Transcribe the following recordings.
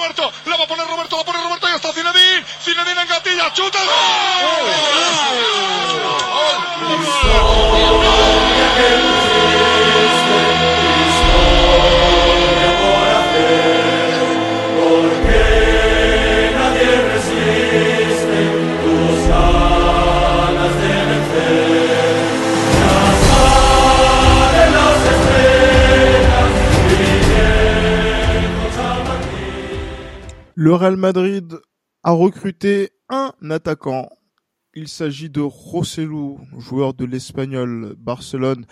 Roberto, Le Real Madrid a recruté un attaquant. Il s'agit de Rossellou, joueur de l'Espagnol Barcelone,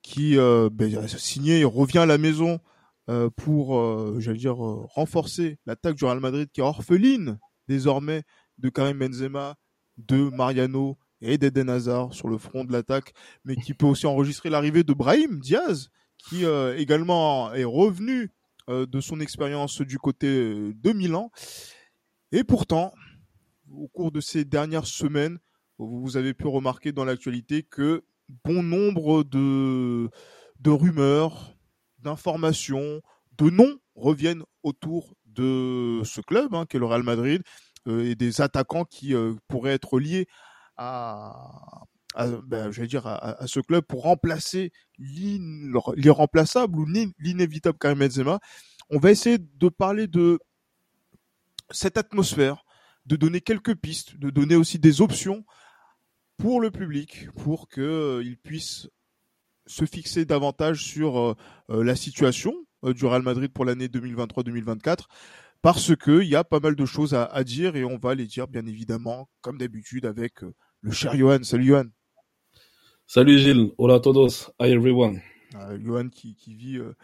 qui euh, ben, a signé, il revient à la maison euh, pour, euh, j'allais dire, euh, renforcer l'attaque du Real Madrid qui est orpheline désormais de Karim Benzema, de Mariano et d'Eden Hazard sur le front de l'attaque, mais qui peut aussi enregistrer l'arrivée de Brahim Diaz, qui également est revenu de son expérience du côté euh, de Milan. Et pourtant, au cours de ces dernières semaines, vous avez pu remarquer dans l'actualité que bon nombre de, de rumeurs, d'informations, de noms reviennent autour de ce club, hein, qui est le Real Madrid, euh, et des attaquants qui euh, pourraient être liés à, à, ben, à, ce club pour remplacer l'irremplaçable ou l'in- l'inévitable Karim Benzema. On va essayer de parler de cette atmosphère, de donner quelques pistes, de donner aussi des options pour le public, pour qu'il puisse se fixer davantage sur euh, euh, la situation euh, du Real Madrid pour l'année 2023-2024, parce qu'il y a pas mal de choses à, dire et on va les dire bien évidemment, comme d'habitude, avec euh, le cher Johan. Salut Johan. Salut Gilles, hola a todos, hi everyone. Euh, Johan qui, qui vit euh,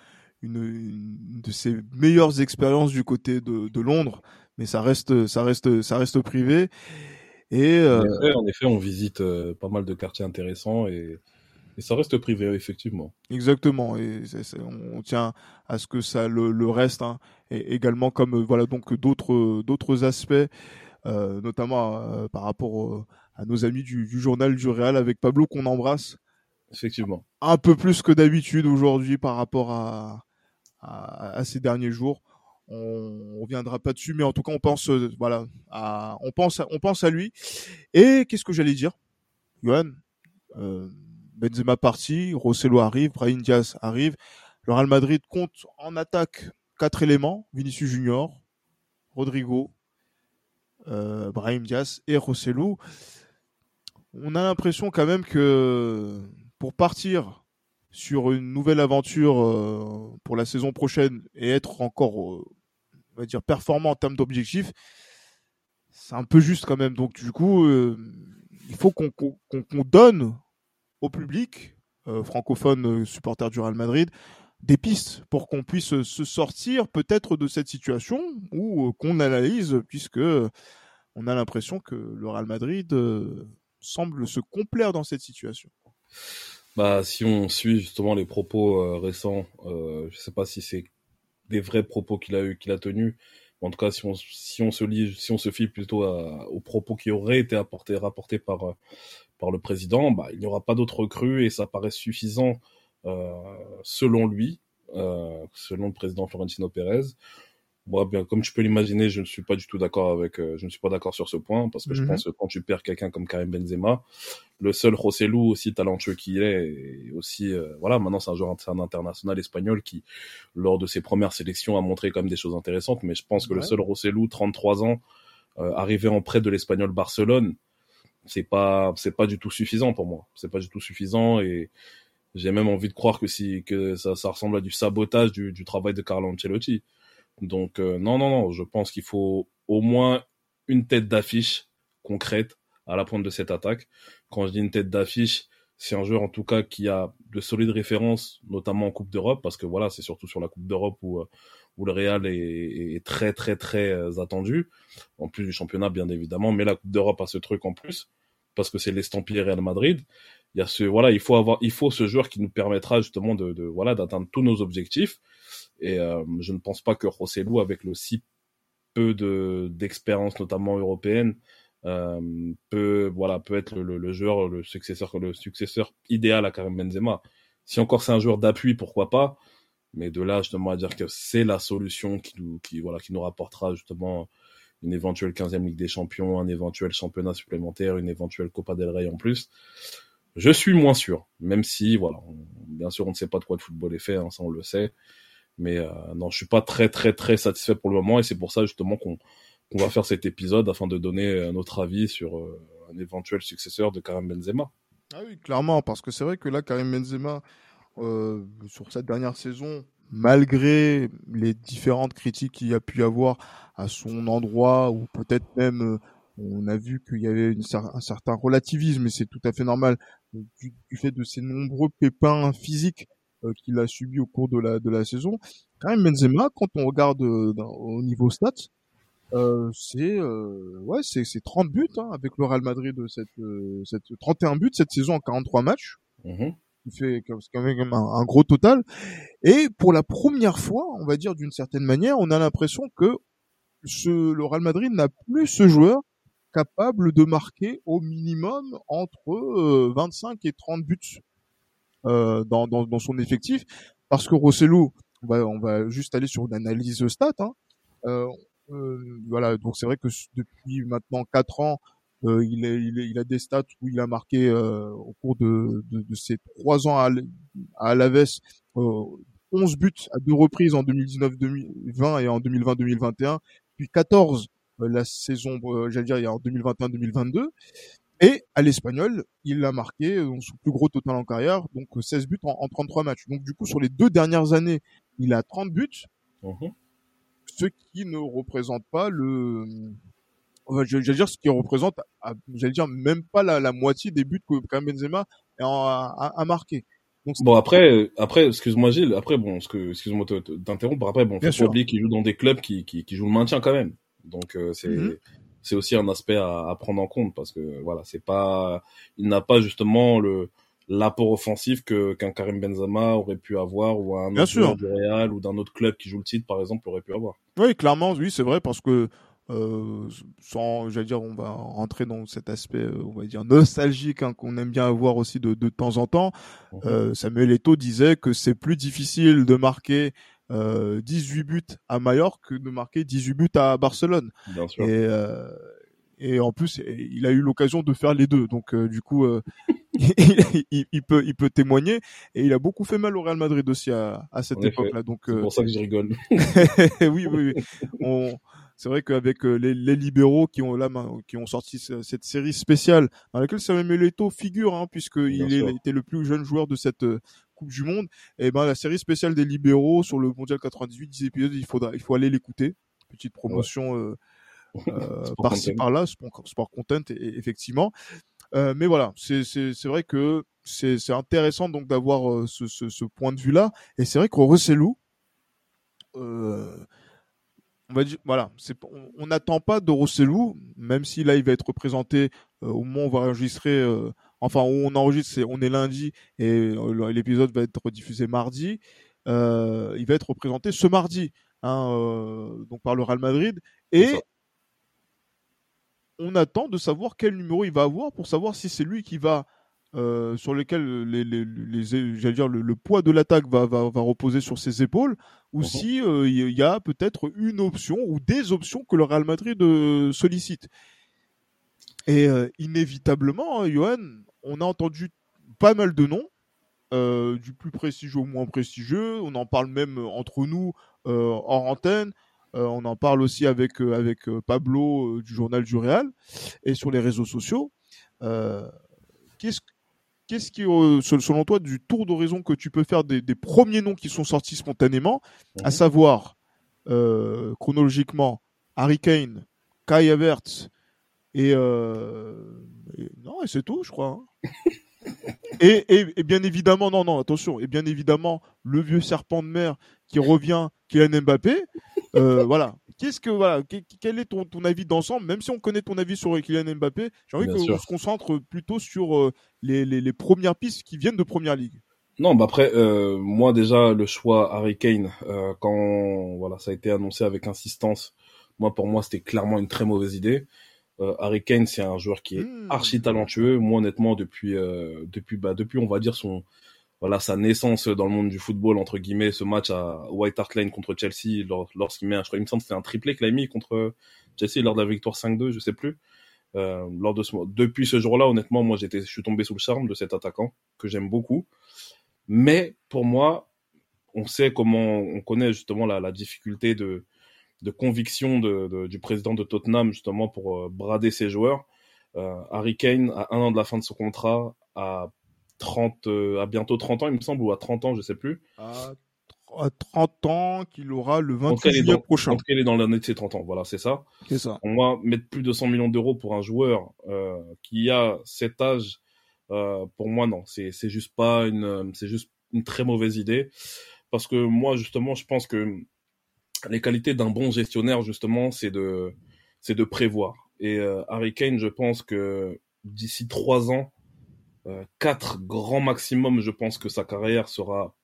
une, une de ses meilleures expériences du côté de, de Londres, mais ça reste, ça reste, ça reste privé. Et euh, En, effet, en effet, on visite euh, pas mal de quartiers intéressants et, et ça reste privé, effectivement. Exactement, et on tient à ce que ça le, le reste, hein, et également comme voilà donc d'autres d'autres aspects, notamment par rapport à nos amis du, du journal du Real avec Pablo qu'on embrasse Effectivement. un peu plus que d'habitude aujourd'hui par rapport à, à, à ces derniers jours. On, on reviendra pas dessus, mais en tout cas on pense euh, voilà à, on pense on pense à lui. Et qu'est-ce que j'allais dire, Johan euh, Benzema parti, Rosselló arrive, Brahim Diaz arrive. Le Real Madrid compte en attaque quatre éléments Vinicius Junior, Rodrigo, euh, Brahim Diaz et Rosselló. On a l'impression quand même que pour partir sur une nouvelle aventure euh, pour la saison prochaine et être encore, euh, on va dire, performant en termes d'objectifs, c'est un peu juste quand même. Donc du coup, euh, il faut qu'on donne au public francophone supporter du Real Madrid des pistes pour qu'on puisse se sortir peut-être de cette situation ou qu'on analyse puisque on a l'impression que le Real Madrid semble se complaire dans cette situation. Bah, si on suit justement les propos euh, récents, euh, je sais pas si c'est des vrais propos qu'il a eu, qu'il a tenus. En tout cas, si on, si on se si on se fie plutôt aux propos qui auraient été apportés, rapportés par, euh, par le président, bah, il n'y aura pas d'autres recrues et ça paraît suffisant, selon lui, selon le président Florentino Pérez. Moi, bien, comme tu peux l'imaginer, je ne suis pas du tout d'accord avec, euh, je ne suis pas d'accord sur ce point parce que je Mhm. pense que quand tu perds quelqu'un comme Karim Benzema, le seul Rossellou, aussi talentueux qu'il est, et aussi, euh, voilà, maintenant c'est un joueur, un international espagnol qui, lors de ses premières sélections, a montré quand même des choses intéressantes, mais je pense que le seul Rossellou, 33 ans, euh, arrivé en prêt de l'espagnol Barcelone, c'est pas, c'est pas du tout suffisant pour moi. C'est pas du tout suffisant et j'ai même envie de croire que si, que ça, ça ressemble à du sabotage du, du travail de Carlo Ancelotti. Donc, euh, non, non, non, je pense qu'il faut au moins une tête d'affiche concrète à la pointe de cette attaque. Quand je dis une tête d'affiche, c'est un joueur en tout cas qui a de solides références, notamment en Coupe d'Europe, parce que voilà, c'est surtout sur la Coupe d'Europe où, euh, où le Real est, très très très euh, attendu, en plus du championnat bien évidemment, mais la Coupe d'Europe a ce truc en plus, parce que c'est l'estampillé Real Madrid. Il y a ce voilà, il faut avoir, il faut ce joueur qui nous permettra justement de voilà d'atteindre tous nos objectifs. Et euh, je ne pense pas que Rossellou, avec le si peu de d'expérience, notamment européenne, euh, peut voilà peut être le, le, joueur, le successeur, le successeur idéal à Karim Benzema. Si encore c'est un joueur d'appui, pourquoi pas. Mais de là, justement, à dire que c'est la solution qui nous, qui, voilà, qui nous rapportera justement une éventuelle 15e Ligue des Champions, un éventuel championnat supplémentaire, une éventuelle Copa del Rey en plus. Je suis moins sûr, même si, voilà, bien sûr, on ne sait pas de quoi le football est fait, hein, ça on le sait. Mais euh, non, je suis pas très très très satisfait pour le moment et c'est pour ça justement qu'on va faire cet épisode afin de donner notre avis sur euh, un éventuel successeur de Karim Benzema. Ah oui, clairement, parce que c'est vrai que là, Karim Benzema, euh, sur cette dernière saison, malgré les différentes critiques qu'il y a pu avoir à son endroit, ou peut-être même euh, on a vu qu'il y avait un certain relativisme, et c'est tout à fait normal, du, fait de ses nombreux pépins physiques euh, qu'il a subis au cours de la, de la saison. Karim Benzema, quand on regarde au niveau stats, euh, c'est euh, ouais c'est c'est 30 buts hein, avec le Real Madrid de cette cette 31 buts cette saison en 43 matchs. Mmh il fait quand même un, gros total. Et pour la première fois, on va dire d'une certaine manière, on a l'impression que ce, le Real Madrid n'a plus ce joueur capable de marquer au minimum entre 25 euh, et 30 buts euh, dans, dans, dans, son effectif. Parce que Rosselló, on va, on va juste aller sur une analyse stat. Hein. Euh, euh, voilà, donc c'est vrai que depuis maintenant 4 ans, euh, il, est, il, est, il, a des stats où il a marqué euh, au cours de, de, de, ses trois ans à, à Alaves euh, 11 buts à deux reprises en 2019-2020 et en 2020-2021, puis 14 euh, la saison, euh, j'allais dire en 2021-2022. Et à l'Espagnol, il a marqué son plus gros total en carrière, donc 16 buts en, en, 33 matchs. Donc du coup, sur les deux dernières années, il a 30 buts, mmh ce qui ne représente pas le, j'allais dire ce qui représente, j'allais dire même pas la, la, moitié des buts que Karim Benzema a, a, marqué. Donc, bon après, après, excuse-moi Gilles, après bon, ce que, excuse-moi d'interrompre, après bon, faut pas oublier qu'il joue dans des clubs qui, qui, qui jouent le maintien quand même. Donc euh, c'est mm-hmm. C'est aussi un aspect à, à, prendre en compte parce que voilà, c'est pas, il n'a pas justement le l'apport offensif que qu'un Karim Benzema aurait pu avoir ou un autre du Real ou d'un autre club qui joue le titre par exemple aurait pu avoir. Oui, clairement, oui, c'est vrai parce que euh, sans, j'allais dire, on va rentrer dans cet aspect, euh, on va dire nostalgique hein, qu'on aime bien avoir aussi de, de temps en temps. Mhm. Euh, Samuel Eto'o disait que c'est plus difficile de marquer euh, 18 buts à Mallorca que de marquer 18 buts à Barcelone. Bien sûr. Et, euh, et en plus, il a eu l'occasion de faire les deux. Donc, euh, du coup, il, il, peut, il peut témoigner. Et il a beaucoup fait mal au Real Madrid aussi à, à cette époque-là. Donc, c'est pour ça que je rigole. oui, oui, oui. On, c'est vrai qu'avec euh, les, les, libéraux qui ont là, qui ont sorti cette série spéciale dans laquelle Samuel Eto'o figure, hein, puisqu'il était le plus jeune joueur de cette euh, Coupe du Monde. Et ben la série spéciale des libéraux sur le Mondial 98, 10 épisodes, il faudra, il faut aller l'écouter. Petite promotion euh, euh par-ci par-là, sport, sport, content, et, effectivement. Euh, mais voilà, c'est vrai que c'est intéressant donc d'avoir ce, ce, ce, point de vue-là. Et c'est vrai qu'au Rossellou, euh, on va dire, voilà, on n'attend pas de Rossellou, même si là il va être représenté au moment où on va enregistrer, enfin où on enregistre, on est lundi et euh, l'épisode va être diffusé mardi. il va être représenté ce mardi, hein, donc par le Real Madrid et on attend de savoir quel numéro il va avoir pour savoir si c'est lui qui va euh, sur lesquels les, les, les, dire le, poids de l'attaque va, va, va, reposer sur ses épaules, ou mhm. si euh, il y a peut-être une option ou des options que le Real Madrid euh, sollicite. Et inévitablement, hein, Johan, on a entendu pas mal de noms, du plus prestigieux au moins prestigieux. On en parle même entre nous hors antenne. on en parle aussi avec avec Pablo du journal du Real et sur les réseaux sociaux. Qu'est-ce qu'est-ce qui, euh, selon toi, du tour d'horizon que tu peux faire des, premiers noms qui sont sortis spontanément, à savoir euh, chronologiquement Harry Kane, Kai Havertz et, euh, non, et c'est tout, je crois. Hein. et, et, bien évidemment, non, non, attention, et bien évidemment, le vieux serpent de mer qui revient, Kylian Mbappé. voilà, Qu'est-ce que voilà, quel est ton, ton avis d'ensemble? Même si on connaît ton avis sur Kylian Mbappé, j'ai envie qu'on se concentre plutôt sur euh, les, les, les, premières pistes qui viennent de Première Ligue. Non, bah après, euh, moi déjà le choix Harry Kane, euh, quand voilà, ça a été annoncé avec insistance, moi pour moi c'était clairement une très mauvaise idée. Euh, Harry Kane, c'est un joueur qui est hmm. archi talentueux. Moi honnêtement, depuis depuis bah depuis on va dire son voilà sa naissance dans le monde du football entre guillemets ce match à White Hart Lane contre Chelsea lorsqu'il met un, je crois il me semble c'est un triplé qu'il a mis contre Chelsea lors de la victoire 5-2 je sais plus euh, lors de ce depuis ce jour-là honnêtement moi j'étais je suis tombé sous le charme de cet attaquant que j'aime beaucoup mais pour moi on sait comment on connaît justement la, la difficulté de de conviction de, de, du président de Tottenham justement pour euh, brader ses joueurs euh, Harry Kane à un an de la fin de son contrat a 30, euh, à bientôt 30 ans, il me semble, ou à 30 ans, je sais plus. À, 30 ans, qu'il aura le 28 juillet prochain. En tout cas, il est dans l'année de ses 30 ans. Voilà, c'est ça. C'est ça. On va mettre plus de 100 millions d'euros pour un joueur euh, qui a cet âge. Euh, pour moi, non, c'est c'est juste pas une, c'est juste une très mauvaise idée parce que moi, justement, je pense que les qualités d'un bon gestionnaire, justement, c'est de c'est de prévoir. Et euh, Harry Kane, je pense que d'ici trois ans, euh, quatre grand maximum, je pense que sa carrière sera.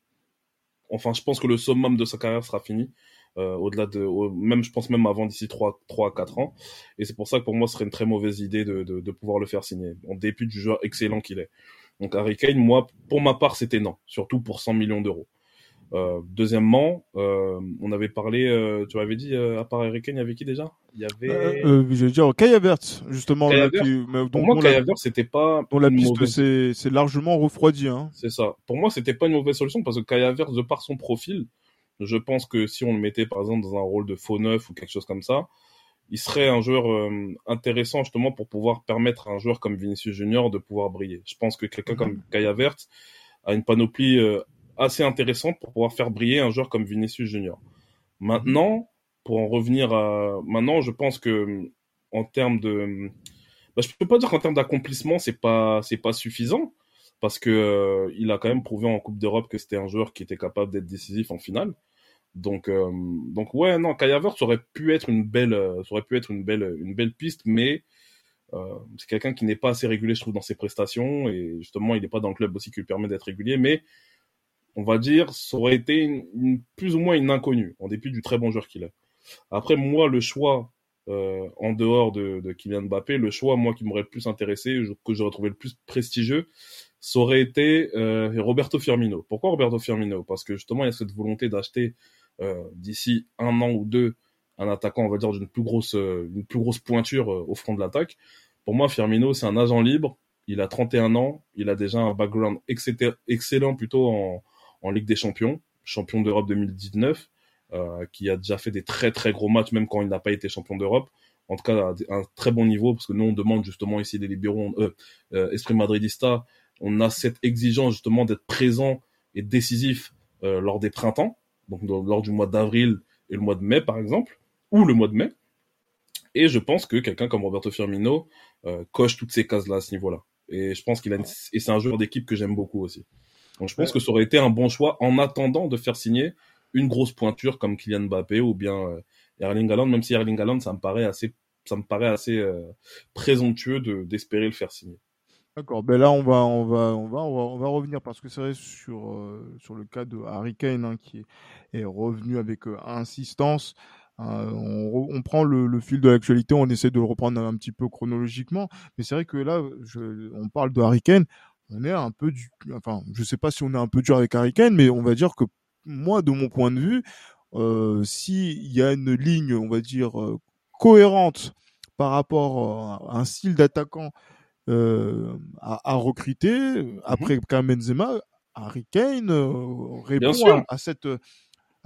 Enfin, je pense que le summum de sa carrière sera fini. Euh, au-delà de, même, je pense même avant d'ici 3, 3 4 ans. Et c'est pour ça que pour moi, ce serait une très mauvaise idée de, de pouvoir le faire signer, en dépit du joueur excellent qu'il est. Donc Harry Kane, moi, pour ma part, c'était non, surtout pour 100 millions d'euros. Euh, deuxièmement, euh, on avait parlé, euh, tu m'avais dit, à part Eric Kane, il y avait qui déjà? Il y avait. je veux dire, Kai Havertz, justement. Kai Qui, pour moi, Kai Havertz, c'était pas. Dont la piste c'est largement refroidi. Hein. C'est ça. Pour moi, c'était pas une mauvaise solution parce que Kai Havertz, de par son profil, je pense que si on le mettait par exemple dans un rôle de faux neuf ou quelque chose comme ça, il serait un joueur intéressant justement pour pouvoir permettre à un joueur comme Vinicius Junior de pouvoir briller. Je pense que quelqu'un comme Kai Havertz a une panoplie assez intéressante pour pouvoir faire briller un joueur comme Vinicius Junior. Maintenant, pour en revenir à maintenant, je pense que en termes de, bah, je peux pas dire qu'en termes d'accomplissement, c'est pas c'est pas suffisant parce que euh, il a quand même prouvé en Coupe d'Europe que c'était un joueur qui était capable d'être décisif en finale. Donc euh, donc ouais non, Kai Havertz aurait pu être une belle euh, aurait pu être une belle une belle piste, mais c'est quelqu'un qui n'est pas assez régulier, je trouve, dans ses prestations et justement, il n'est pas dans le club aussi qui lui permet d'être régulier, mais on va dire, ça aurait été une, plus ou moins une inconnue, en dépit du très bon joueur qu'il est. Après, moi, le choix, euh, en dehors de, de Kylian Mbappé, le choix, moi, qui m'aurait le plus intéressé, que j'aurais trouvé le plus prestigieux, ça aurait été euh, Roberto Firmino. Pourquoi Roberto Firmino? Parce que justement, il y a cette volonté d'acheter euh, d'ici un an ou deux un attaquant, on va dire, d'une plus grosse, euh, une plus grosse pointure euh, au front de l'attaque. Pour moi, Firmino, c'est un agent libre. Il a 31 ans. Il a déjà un background excellent plutôt en, en Ligue des Champions, champion d'Europe 2019, euh, qui a déjà fait des très très gros matchs, même quand il n'a pas été champion d'Europe. En tout cas, un très bon niveau, parce que nous, on demande justement ici des libéraux, euh, euh, Esprit Madridista, on a cette exigence justement d'être présent et décisif lors des printemps, donc lors du mois d'avril et le mois de mai, par exemple, ou le mois de mai. Et je pense que quelqu'un comme Roberto Firmino coche toutes ces cases-là à ce niveau-là. Et je pense qu'il a une... et c'est un joueur d'équipe que j'aime beaucoup aussi. Donc je pense que ça aurait été un bon choix en attendant de faire signer une grosse pointure comme Kylian Mbappé ou bien euh, Erling Haaland, même si Erling Haaland, ça me paraît assez, ça me paraît assez euh, présomptueux de d'espérer le faire signer. D'accord. Ben là, on va, on va, on va, on va, revenir parce que c'est vrai sur euh, sur le cas de Harry Kane hein, qui est, revenu avec insistance. On, on, prend le, le fil de l'actualité, on essaie de le reprendre un petit peu chronologiquement, mais c'est vrai que là, je, on parle de Harry Kane on est un peu du, enfin, je sais pas si on est un peu dur avec Harry Kane, mais on va dire que moi, de mon point de vue, euh, s'il y a une ligne, on va dire euh, cohérente par rapport à un style d'attaquant euh, à, à, recruter, mmh après Karim Benzema, Harry Kane euh, répond à, cette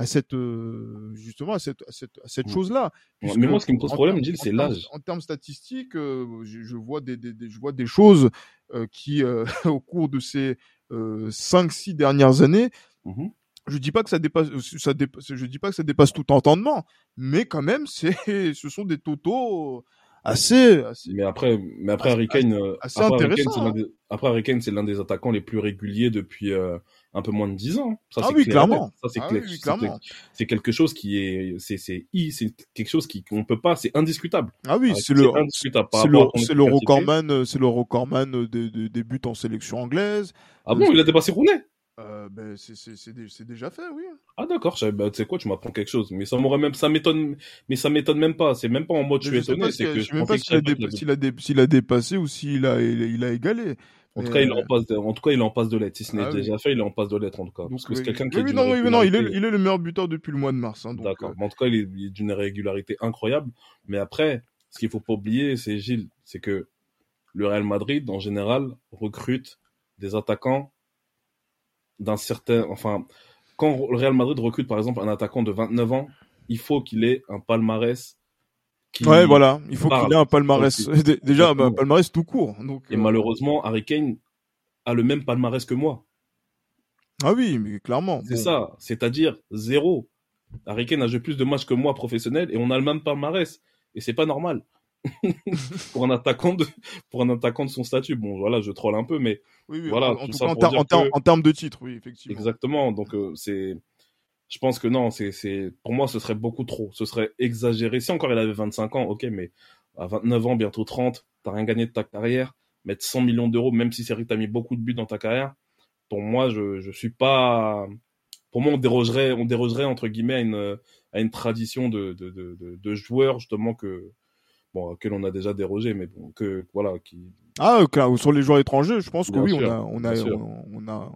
à cette euh, justement à cette à cette, à cette mmh. chose là mais moi ce qui me pose problème Gilles c'est l'âge en termes statistiques euh, je, je, vois des, des, des, je vois des choses euh, qui au cours de ces 5 6 dernières années mmh je dis pas que ça dépasse ça dépasse, je dis pas que ça dépasse tout entendement mais quand même c'est ce sont des totaux assez, assez, mais après mais après Harry Kane assez, Kane, hein. après Harry Kane c'est l'un des attaquants les plus réguliers depuis un peu moins de 10 ans. Ça, ah oui, clairement. Ça, c'est ah clair. Oui, clairement. C'est quelque chose qui est, c'est, c'est, c'est quelque chose qui, qu'on peut pas, c'est indiscutable. Ah oui, c'est le, c'est le, c'est le recordman, c'est le recordman des, des, des buts en sélection anglaise. Ah bon, il a dépassé Rooney? Euh, ben, c'est, déjà fait, oui. Ah d'accord, bah, tu sais quoi, tu m'apprends quelque chose. Mais ça m'aurait même, ça m'étonne, mais ça m'étonne même pas. C'est même pas en mode je suis étonné. C'est que je sais même pas s'il a, s'il a, a, dépassé ou s'il a, il a égalé. En tout cas, il est euh, en passe de, en tout cas, il en passe de l'être. Si ce n'est Ah oui. déjà fait, il en passe de l'être, en tout cas. donc, Parce que c'est oui. quelqu'un qui Oui, est non, il est, il est le meilleur buteur depuis le mois de mars. hein, D'accord. euh, Mais en tout cas, il est, est d'une régularité incroyable. Mais après, ce qu'il faut pas oublier, c'est Gilles, c'est que le Real Madrid, en général, recrute des attaquants d'un certain, enfin, quand le Real Madrid recrute, par exemple, un attaquant de 29 ans, il faut qu'il ait un palmarès qui, Ouais, voilà. Il faut qu'il ait un palmarès. Déjà, un palmarès tout court. Donc, et euh, malheureusement, Harry Kane a le même palmarès que moi. Ah oui, mais clairement. C'est bon. ça. C'est-à-dire zéro. Harry Kane a joué plus de matchs que moi professionnel et on a le même palmarès. Et c'est pas normal. pour un attaquant de, pour un attaquant de son statut. Bon, voilà, je troll un peu, mais Oui, oui, Voilà, en, tout cas, en, pour ter- dire en ter- que- en termes de titre, oui, effectivement. exactement. Donc, euh, c'est, je pense que non, c'est, c'est, pour moi, ce serait beaucoup trop. Ce serait exagéré. Si encore il avait 25 ans, ok, mais à 29 ans, bientôt 30, t'as rien gagné de ta carrière. Mettre 100 millions d'euros, même si c'est vrai que t'as mis beaucoup de buts dans ta carrière, pour moi, je, je suis pas, pour moi, on dérogerait, on dérogerait, entre guillemets, à une, à une tradition de, de, de, de, de joueurs, justement, que, bon, auquel on a déjà dérogé, mais bon, que, voilà, qui, Ah, clair, sur les joueurs étrangers, je pense que oui, sûr, on a, on a, on, on a,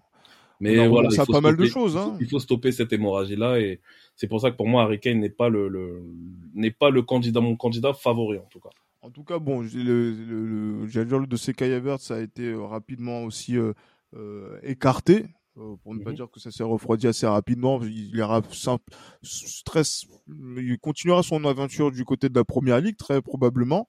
Mais on a voilà, faut pas mal de choses, hein. Il faut stopper cette hémorragie-là et c'est pour ça que pour moi, Harry Kane n'est pas le, le n'est pas le candidat, mon candidat favori en tout cas. En tout cas, bon, le, le, le, le dossier Kai Havertz a été euh, rapidement aussi euh, euh, écarté, euh, pour ne pas Mhm. dire que ça s'est refroidi assez rapidement. Il ira simple, stress, il continuera son aventure du côté de la première ligue très probablement.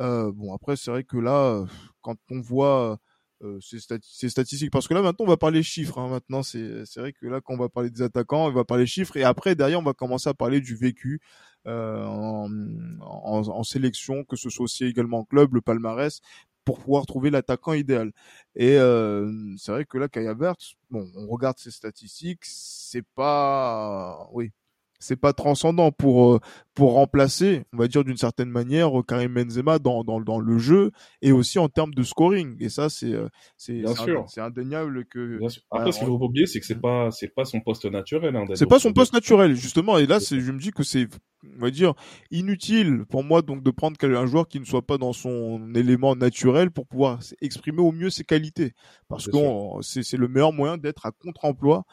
Euh, bon, après, c'est vrai que là, quand on voit euh, ces, stati- ces statistiques, parce que là maintenant on va parler chiffres. Hein, maintenant, c'est c'est vrai que là quand on va parler des attaquants, on va parler chiffres et après derrière on va commencer à parler du vécu euh, en, en, en sélection, que ce soit aussi également en club, le palmarès, pour pouvoir trouver l'attaquant idéal. Et euh, c'est vrai que là, Kai Havertz, bon, on regarde ses statistiques, c'est pas, oui, c'est pas transcendant pour euh, pour remplacer, on va dire d'une certaine manière, euh, Karim Benzema dans, dans dans le jeu et aussi en termes de scoring. Et ça, c'est euh, c'est c'est indéniable que Bien sûr. Après, ce qu'il faut pas oublier, c'est que c'est pas c'est pas son poste naturel. Hein, c'est pas son poste naturel justement et là c'est je me dis que c'est on va dire inutile pour moi donc de prendre un joueur qui ne soit pas dans son élément naturel pour pouvoir exprimer au mieux ses qualités parce que c'est le meilleur moyen d'être à contre-emploi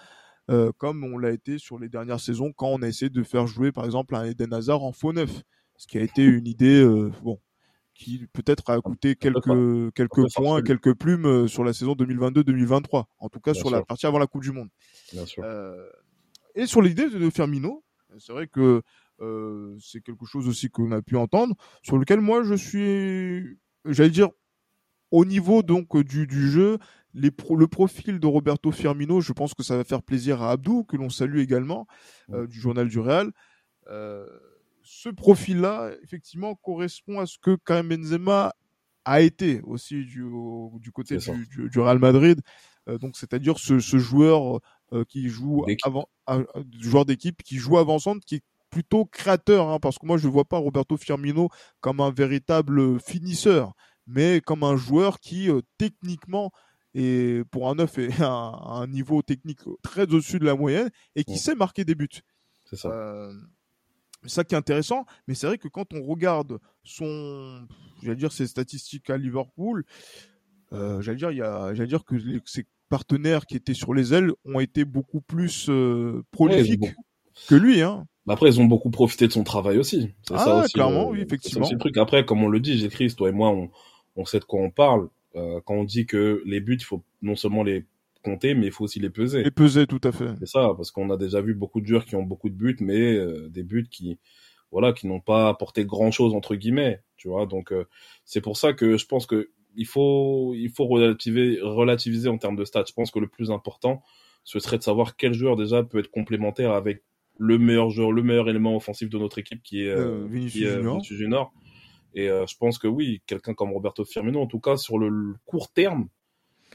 euh, comme on l'a été sur les dernières saisons quand on a essayé de faire jouer par exemple un Eden Hazard en faux neuf. Ce qui a été une idée euh, bon qui peut-être a coûté quelques quelques points quelques plumes euh, sur la saison 2022-2023 en tout cas Bien sur la partie avant la Coupe du monde. Bien sûr. et sur l'idée de Firmino, c'est vrai que euh, c'est quelque chose aussi qu'on a pu entendre, sur lequel moi je suis, j'allais dire, au niveau donc du, du jeu, les pro- le profil de Roberto Firmino, je pense que ça va faire plaisir à Abdou, que l'on salue également, euh, du journal du Real. Euh, ce profil-là, effectivement, correspond à ce que Karim Benzema a été aussi du, au- du côté du, du- du Real Madrid. Euh, donc, c'est-à-dire ce, ce joueur qui joue D'équipe. avant, un- un joueur d'équipe qui joue avant-centre, qui est plutôt créateur, hein, parce que moi je ne vois pas Roberto Firmino comme un véritable finisseur, mais comme un joueur qui euh, techniquement et pour un neuf est à un, un niveau technique très au-dessus de la moyenne et qui Mm. sait marquer des buts. C'est ça. Euh, c'est ça qui est intéressant, mais c'est vrai que quand on regarde son, j'allais dire ses statistiques à Liverpool, euh, j'allais dire, il y a, j'allais dire que ses partenaires qui étaient sur les ailes ont été beaucoup plus euh, prolifiques que lui, hein. Bah Après, ils ont beaucoup profité de son travail aussi. C'est Ah, ça aussi. clairement, le- oui, c'est effectivement. aussi le truc. Après, comme on le dit, j'écris, toi et moi, on, on sait de quoi on parle. Euh, quand on dit que les buts, il faut non seulement les compter, mais il faut aussi les peser. Et pesait tout à fait. C'est ça, parce qu'on a déjà vu beaucoup de joueurs qui ont beaucoup de buts, mais euh, des buts qui, voilà, qui n'ont pas apporté grand chose entre guillemets, tu vois. Donc euh, c'est pour ça que je pense que il faut, il faut relativiser, relativiser en termes de stats. Je pense que le plus important, ce serait de savoir quel joueur déjà peut être complémentaire avec le meilleur joueur, le meilleur élément offensif de notre équipe qui est, Euh, euh, Vinicius qui est, euh, Junior. Vinicius Junior. Et euh, je pense que oui, quelqu'un comme Roberto Firmino, en tout cas sur le, court terme,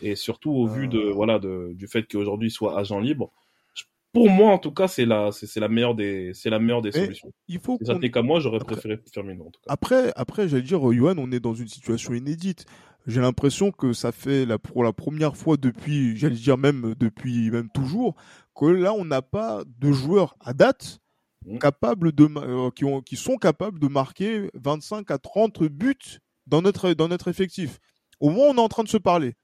et surtout au vu de Euh. voilà de, du fait qu'aujourd'hui il soit agent libre, je- pour moi en tout cas c'est la c'est la meilleure des c'est la meilleure des Mais solutions. Il faut Si ça qu'à moi, j'aurais Après- préféré Firmino en tout cas. Après, après, j'allais dire, Johan, on est dans une situation inédite. J'ai l'impression que ça fait la, pour la première fois depuis, j'allais dire même depuis même toujours, que là, on n'a pas de joueurs à date Mhm. capables de, euh, qui, ont, qui sont capables de marquer 25 à 30 buts dans notre, dans notre effectif. Au moins, on est en train de se parler.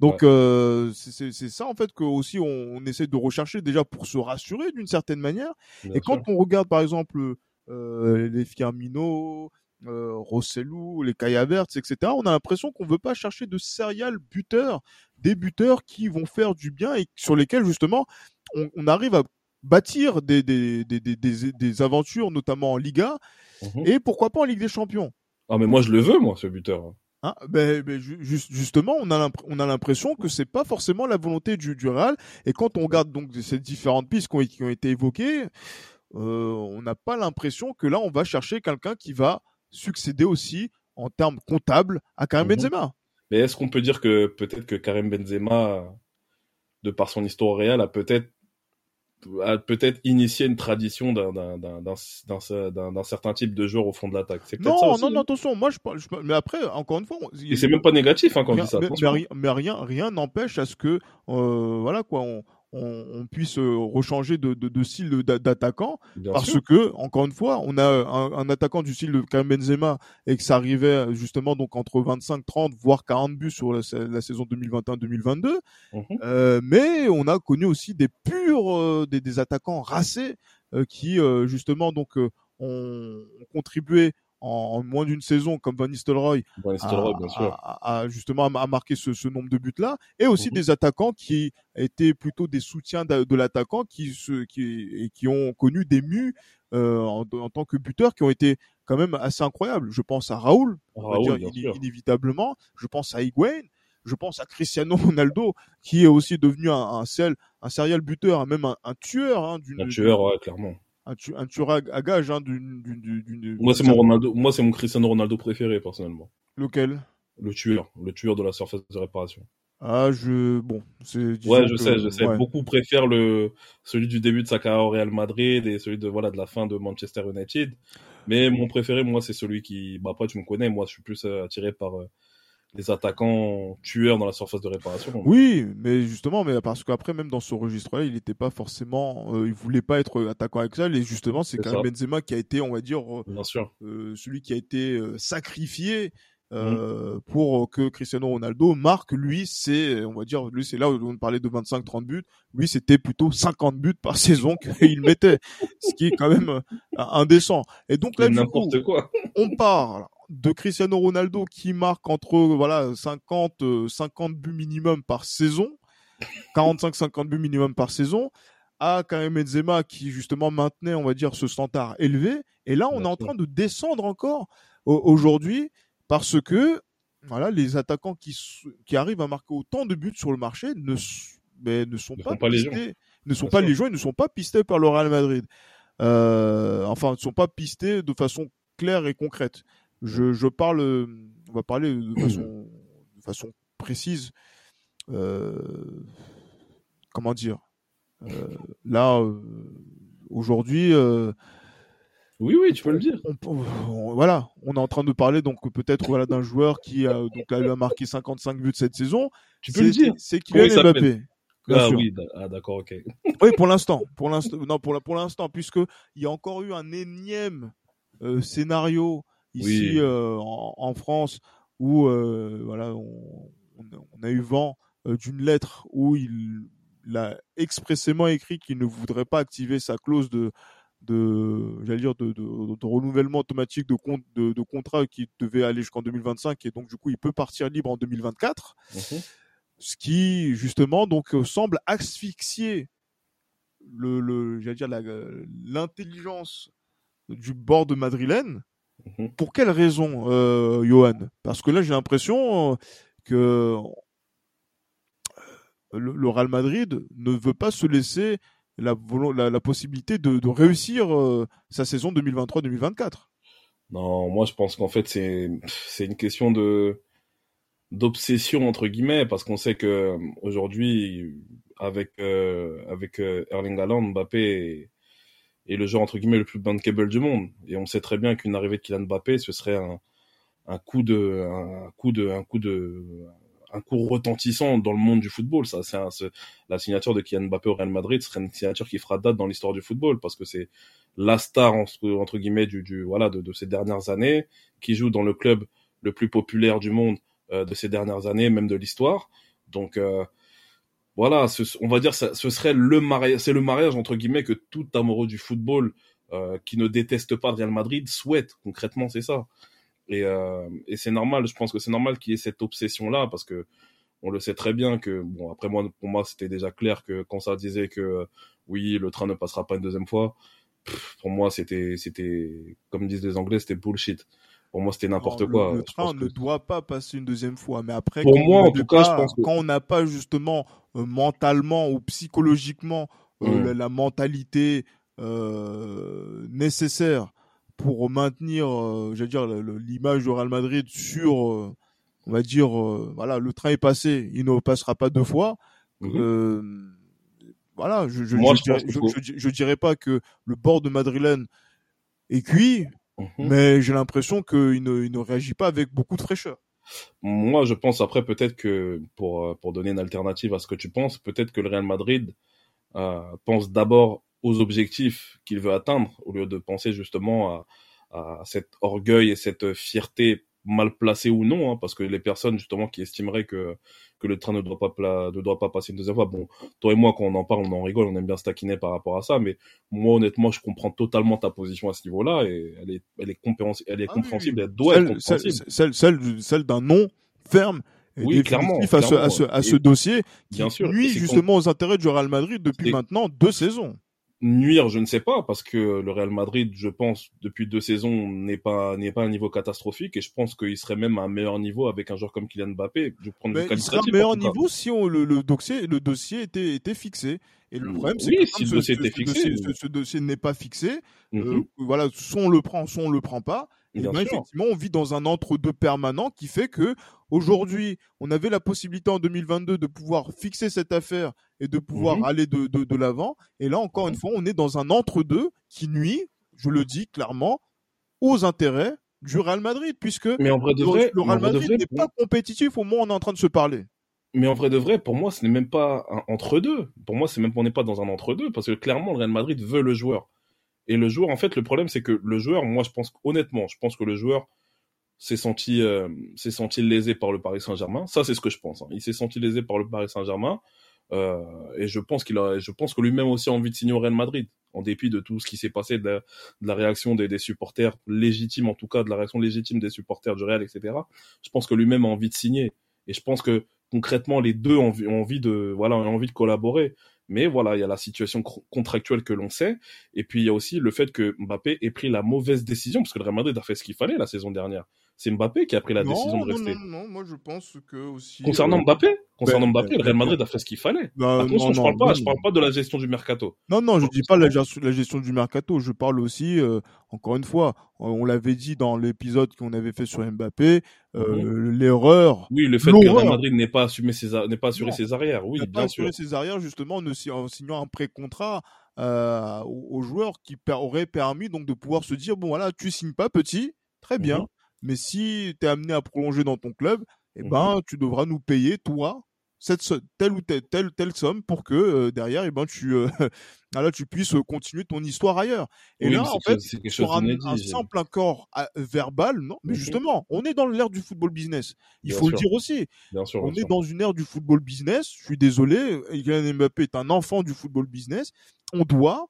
Donc euh, c'est ça en fait que aussi on, on, essaie de rechercher déjà pour se rassurer d'une certaine manière. Bien Et quand on regarde par exemple euh, les Firmino, euh, Rossellou, les Kaya Havertz, etc., on a l'impression qu'on veut pas chercher de serial buteurs, des buteurs qui vont faire du bien et sur lesquels justement on, on arrive à bâtir des, des, des, des, des, aventures, notamment en Liga, Mhm. et pourquoi pas en Ligue des Champions. Ah mais moi je le veux moi ce buteur. Hein ben, ben, ju- juste- justement, on a on a l'impression que c'est pas forcément la volonté du, du Real. Et quand on regarde donc ces différentes pistes qui ont, qui ont été évoquées, euh, on n'a pas l'impression que là on va chercher quelqu'un qui va succéder aussi en termes comptables à Karim Mhm. Benzema. Mais est-ce qu'on peut dire que peut-être que Karim Benzema, de par son histoire Real, a peut-être a peut-être initié une tradition d'un d'un d'un certain type de joueur au fond de l'attaque. C'est peut-être ça Non, aussi, non, hein. non, attention. Moi, je, mais après, encore une fois, on- Et c'est même pas négatif hein, quand on dit ça. mais, mais rien, rien n'empêche à ce que, euh, voilà quoi, on, on, on puisse euh, rechanger de, de, de style d'attaquant. Parce sûr. que, encore une fois, on a un, un attaquant du style de Karim Benzema et que ça arrivait justement donc entre 25, 30, voire 40 buts sur la, sa- la saison 2021-2022. Mhm. Euh, mais on a connu aussi des purs, euh, des, des attaquants racés euh, qui justement donc ont, ont contribué en, en moins d'une saison, comme Van Nistelrooy, Van Nistelrooy, bien sûr. à justement marquer ce, ce nombre de buts là, et aussi Mhm. des attaquants qui étaient plutôt des soutiens de, de l'attaquant, qui, se, qui et qui ont connu des mus euh, en, en tant que buteurs qui ont été quand même assez incroyables. Je pense à Raoul, on va dire inévitablement. Je pense à Higuain. Je pense à Cristiano Ronaldo, qui est aussi devenu un, un, un serial buteur, hein, même un, un tueur, hein, d'une, Un tueur, ouais, clairement. Un, tu- un tueur à, gage hein, d'une, Moi, c'est mon Ronaldo, moi, c'est mon Cristiano Ronaldo préféré, personnellement. Lequel? Le tueur, le tueur de la surface de réparation. Ah, je bon, c'est. Ouais, je que- sais, je sais. ouais. Beaucoup préfèrent le, celui du début de sa carrière au Real Madrid et celui de, voilà, de la fin de Manchester United. Mais mon préféré, moi, c'est celui qui, bah, après, tu me connais, moi, je suis plus euh, attiré par les attaquants tueurs dans la surface de réparation. Oui, mais justement, mais parce qu'après, même dans ce registre-là, il n'était pas forcément, euh, il voulait pas être attaquant avec ça. Et justement, c'est quand même. Benzema qui a été, on va dire, euh, Bien sûr. euh, celui qui a été euh, sacrifié euh, pour que Cristiano Ronaldo marque. Lui, c'est, on va dire, lui, c'est là où on parlait de 25-30 buts. Lui, c'était plutôt 50 buts par saison qu'il mettait, ce qui est quand même euh, indécent. Et donc là, du coup, quoi. on parle de Cristiano Ronaldo qui marque entre voilà 50 euh, 50 buts minimum par saison, 45 50 buts minimum par saison à Karim Benzema qui justement maintenait on va dire ce standard élevé et là on est en train de descendre encore au- aujourd'hui parce que voilà les attaquants qui arrivent à marquer autant de buts sur le marché ne s- mais ne sont Ne pas pistés ne sont pas les gens, ils ne sont pas pistés par le Real Madrid. Euh, enfin, ne sont pas pistés de façon claire et concrète. Je, je parle, on va parler de façon, de façon précise. Euh, comment dire Euh, Là, euh, aujourd'hui, Oui, oui, tu peux le dire. on, on- voilà, on est en train de parler donc peut-être voilà d'un joueur qui a donc a, a marqué 55 buts cette saison. Tu peux le dire. C'est Kylian Mbappé. Ah oui, ah, d'accord, ok. Oui, pour l'instant, pour l'instant, non, pour l'instant, puisque il y a encore eu un énième euh, scénario ici Oui. euh, en, en France où euh, voilà, on, on a- eu vent euh, d'une lettre où il, il a expressément écrit qu'il ne voudrait pas activer sa clause de de j'allais dire de, de, de renouvellement automatique de compte de, de contrat qui devait aller jusqu'en 2025 et donc du coup il peut partir libre en 2024 Mhm. ce qui justement donc semble asphyxier le, le j'allais dire l'intelligence du bord de madrilène. Mhm. Pour quelle raison, euh, Johan? Parce que là, j'ai l'impression euh, que euh, le, le Real Madrid ne veut pas se laisser la, volo- la, la possibilité de, de réussir euh, sa saison 2023-2024. Non, moi je pense qu'en fait c'est c'est une question de d'obsession entre guillemets parce qu'on sait que aujourd'hui avec euh, avec Erling Haaland, Mbappé est le joueur entre guillemets le plus bankable du monde. Et on sait très bien qu'une arrivée de Kylian Mbappé ce serait un un coup de un coup de un coup de un coup retentissant dans le monde du football. Ça c'est- la signature de Kylian Mbappé au Real Madrid serait une signature qui fera date dans l'histoire du football parce que c'est la star entre, entre guillemets du, du voilà de, de ces dernières années qui joue dans le club le plus populaire du monde euh, de ces dernières années même de l'histoire. Donc euh, voilà, on va dire ce, ce serait le mariage, c'est le mariage entre guillemets que tout amoureux du football euh, qui ne déteste pas Real Madrid souhaite. Concrètement, c'est ça. Et, euh, et c'est normal. Je pense que c'est normal qu'il y ait cette obsession là parce que on le sait très bien que bon après moi pour moi c'était déjà clair que quand ça disait que oui le train ne passera pas une deuxième fois pour moi c'était c'était comme disent les anglais c'était bullshit pour moi c'était n'importe quoi le, train ne doit pas passer une deuxième fois mais après pour moi en tout cas je pense quand on n'a pas justement euh, mentalement ou psychologiquement euh, la, mentalité euh, nécessaire pour maintenir j'allais dire l'image du Real Madrid sur on va dire, euh, voilà, le train est passé, il ne passera pas deux fois. Mhm. Euh, voilà, je je, je, dirais, pas que le bord de Madrilène est cuit, mhm. mais j'ai l'impression qu'il ne, il ne réagit pas avec beaucoup de fraîcheur. Moi, je pense après peut-être que pour euh, pour donner une alternative à ce que tu penses, peut-être que le Real Madrid euh, pense d'abord aux objectifs qu'il veut atteindre au lieu de penser justement à, à cet orgueil et cette fierté mal placé ou non, hein, parce que les personnes justement qui estimeraient que que le train ne doit pas ne doit pas passer une deuxième fois. Bon, toi et moi quand on en parle, on en rigole, on aime bien se taquiner par rapport à ça, mais moi honnêtement, je comprends totalement ta position à ce niveau-là et elle est elle est compréhensible, elle est ah compréhensible, elle doit celle, être compréhensible. Celle celle celle, d'un non ferme. Et oui, clairement, à ce, à ce, à ce dossier qui bien sûr, nuit justement aux intérêts du Real Madrid depuis maintenant deux saisons nuire, je ne sais pas, parce que le Real Madrid, je pense, depuis deux saisons, n'est pas n'est pas un niveau catastrophique, et je pense qu'il serait même à un meilleur niveau avec un joueur comme Kylian Mbappé. Je prends il serait à un meilleur niveau si on, le, le, dossier le dossier était était fixé. Et le problème, c'est que si dossier fixé, ce, dossier n'est pas fixé. Euh, mhm. voilà, soit on le prend, soit on le prend pas. Et ben, effectivement, on vit dans un entre-deux permanent qui fait que aujourd'hui, on avait la possibilité en 2022 de pouvoir fixer cette affaire et de pouvoir mhm. aller de, de, de l'avant. Et là, encore une mhm. fois, on est dans un entre-deux qui nuit, je le dis clairement, aux intérêts du Real Madrid, puisque mais en vrai de vrai, le Real Madrid n'est pas compétitif au moment où on est en train de se parler. Mais en vrai de vrai, pour moi, ce n'est même pas un entre-deux. Pour moi, c'est même on n'est pas dans un entre-deux, parce que clairement, le Real Madrid veut le joueur. Et le joueur, en fait, le problème, c'est que le joueur, moi, je pense, honnêtement, je pense que le joueur s'est senti, euh, s'est senti lésé par le Paris Saint-Germain. Ça, c'est ce que je pense. Hein. Il s'est senti lésé par le Paris Saint-Germain. Euh, et je pense qu'il a, je pense que lui-même aussi a envie de signer au Real Madrid, en dépit de tout ce qui s'est passé, de la, réaction des, des, supporters légitimes, en tout cas, de la réaction légitime des supporters du Real, etc. Je pense que lui-même a envie de signer. Et je pense que concrètement, les deux ont, ont envie de, voilà, ont envie de collaborer. Mais voilà, il y a la situation contractuelle que l'on sait. Et puis, il y a aussi le fait que Mbappé ait pris la mauvaise décision, parce que le Real Madrid a fait ce qu'il fallait la saison dernière. C'est Mbappé qui a pris la décision de rester. Non, non, non, moi je pense que aussi. Concernant euh, Mbappé? Concernant ben, Mbappé, le Real Madrid a fait ce qu'il fallait. Ben, Attention, je parle pas, je parle pas de la gestion du mercato. Non, non, je dis pas la, gestion du mercato. Je parle aussi, euh, encore une fois, on l'avait dit dans l'épisode qu'on avait fait sur Mbappé, euh, mhm. l'erreur. Oui, le fait que le Real Madrid n'ait pas assumé ses, n'est pas assuré ses arrières. Oui, bien pas sûr. assuré ses arrières justement en signant un pré-contrat. Euh, aux joueurs qui auraient permis donc de pouvoir se dire bon voilà tu signes pas petit très bien mhm. Mais si tu es amené à prolonger dans ton club, eh mmh ben, tu devras nous payer, toi, cette, telle ou telle, telle, telle somme pour que euh, derrière, eh ben, tu, euh, tu puisses continuer ton histoire ailleurs. Et là, en fait, sur un, un simple accord euh, verbal, non, mais justement, on est dans l'ère du football business. Il faut le dire aussi. on est dans une ère du football business. Je suis désolé, Kylian Mbappé est un enfant du football business. On doit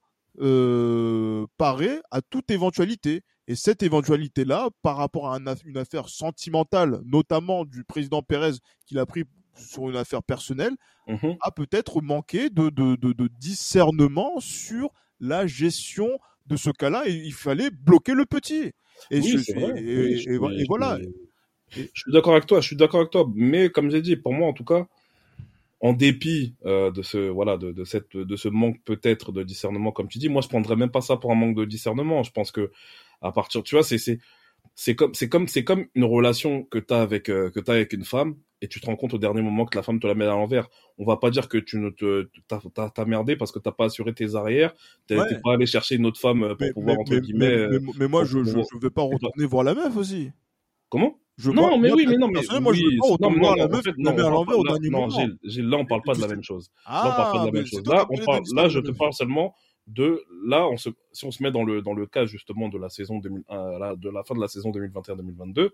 parer à toute éventualité. Et cette éventualité-là, par rapport à une affaire sentimentale, notamment du président Pérez qu'il a pris sur une affaire personnelle, mmh a peut-être manqué de, de, de, discernement sur la gestion de ce cas-là. Et il fallait bloquer le petit. Et, et, voilà. Je suis d'accord avec toi, je suis d'accord avec toi. Mais comme j'ai dit, pour moi en tout cas, en dépit euh, de ce voilà de, de, cette de ce manque peut-être de discernement comme tu dis moi je prendrais même pas ça pour un manque de discernement je pense que à partir tu vois c'est c'est c'est comme c'est comme c'est comme une relation que tu as avec euh, que tu avec une femme et tu te rends compte au dernier moment que la femme te la met à l'envers. On va pas dire que tu ne te t'as t'as merdé parce que t'as pas assuré tes arrières. T'es pas allé chercher une autre femme pour pouvoir entre guillemets mais, mais, moi je, je, je vais pas retourner voir la meuf aussi. Comment? Non, mais oui, mais non, mais moi, je veux pas non, la meuf, non, à l'envers au dernier moment. Gilles, là, on parle pas de la même chose. là, on parle pas de la même chose. Là, on parle, là, je te parle seulement de, là, on se, si on se met dans le, dans le cas, justement, de la saison 2000, euh, de la fin de la saison 2021-2022,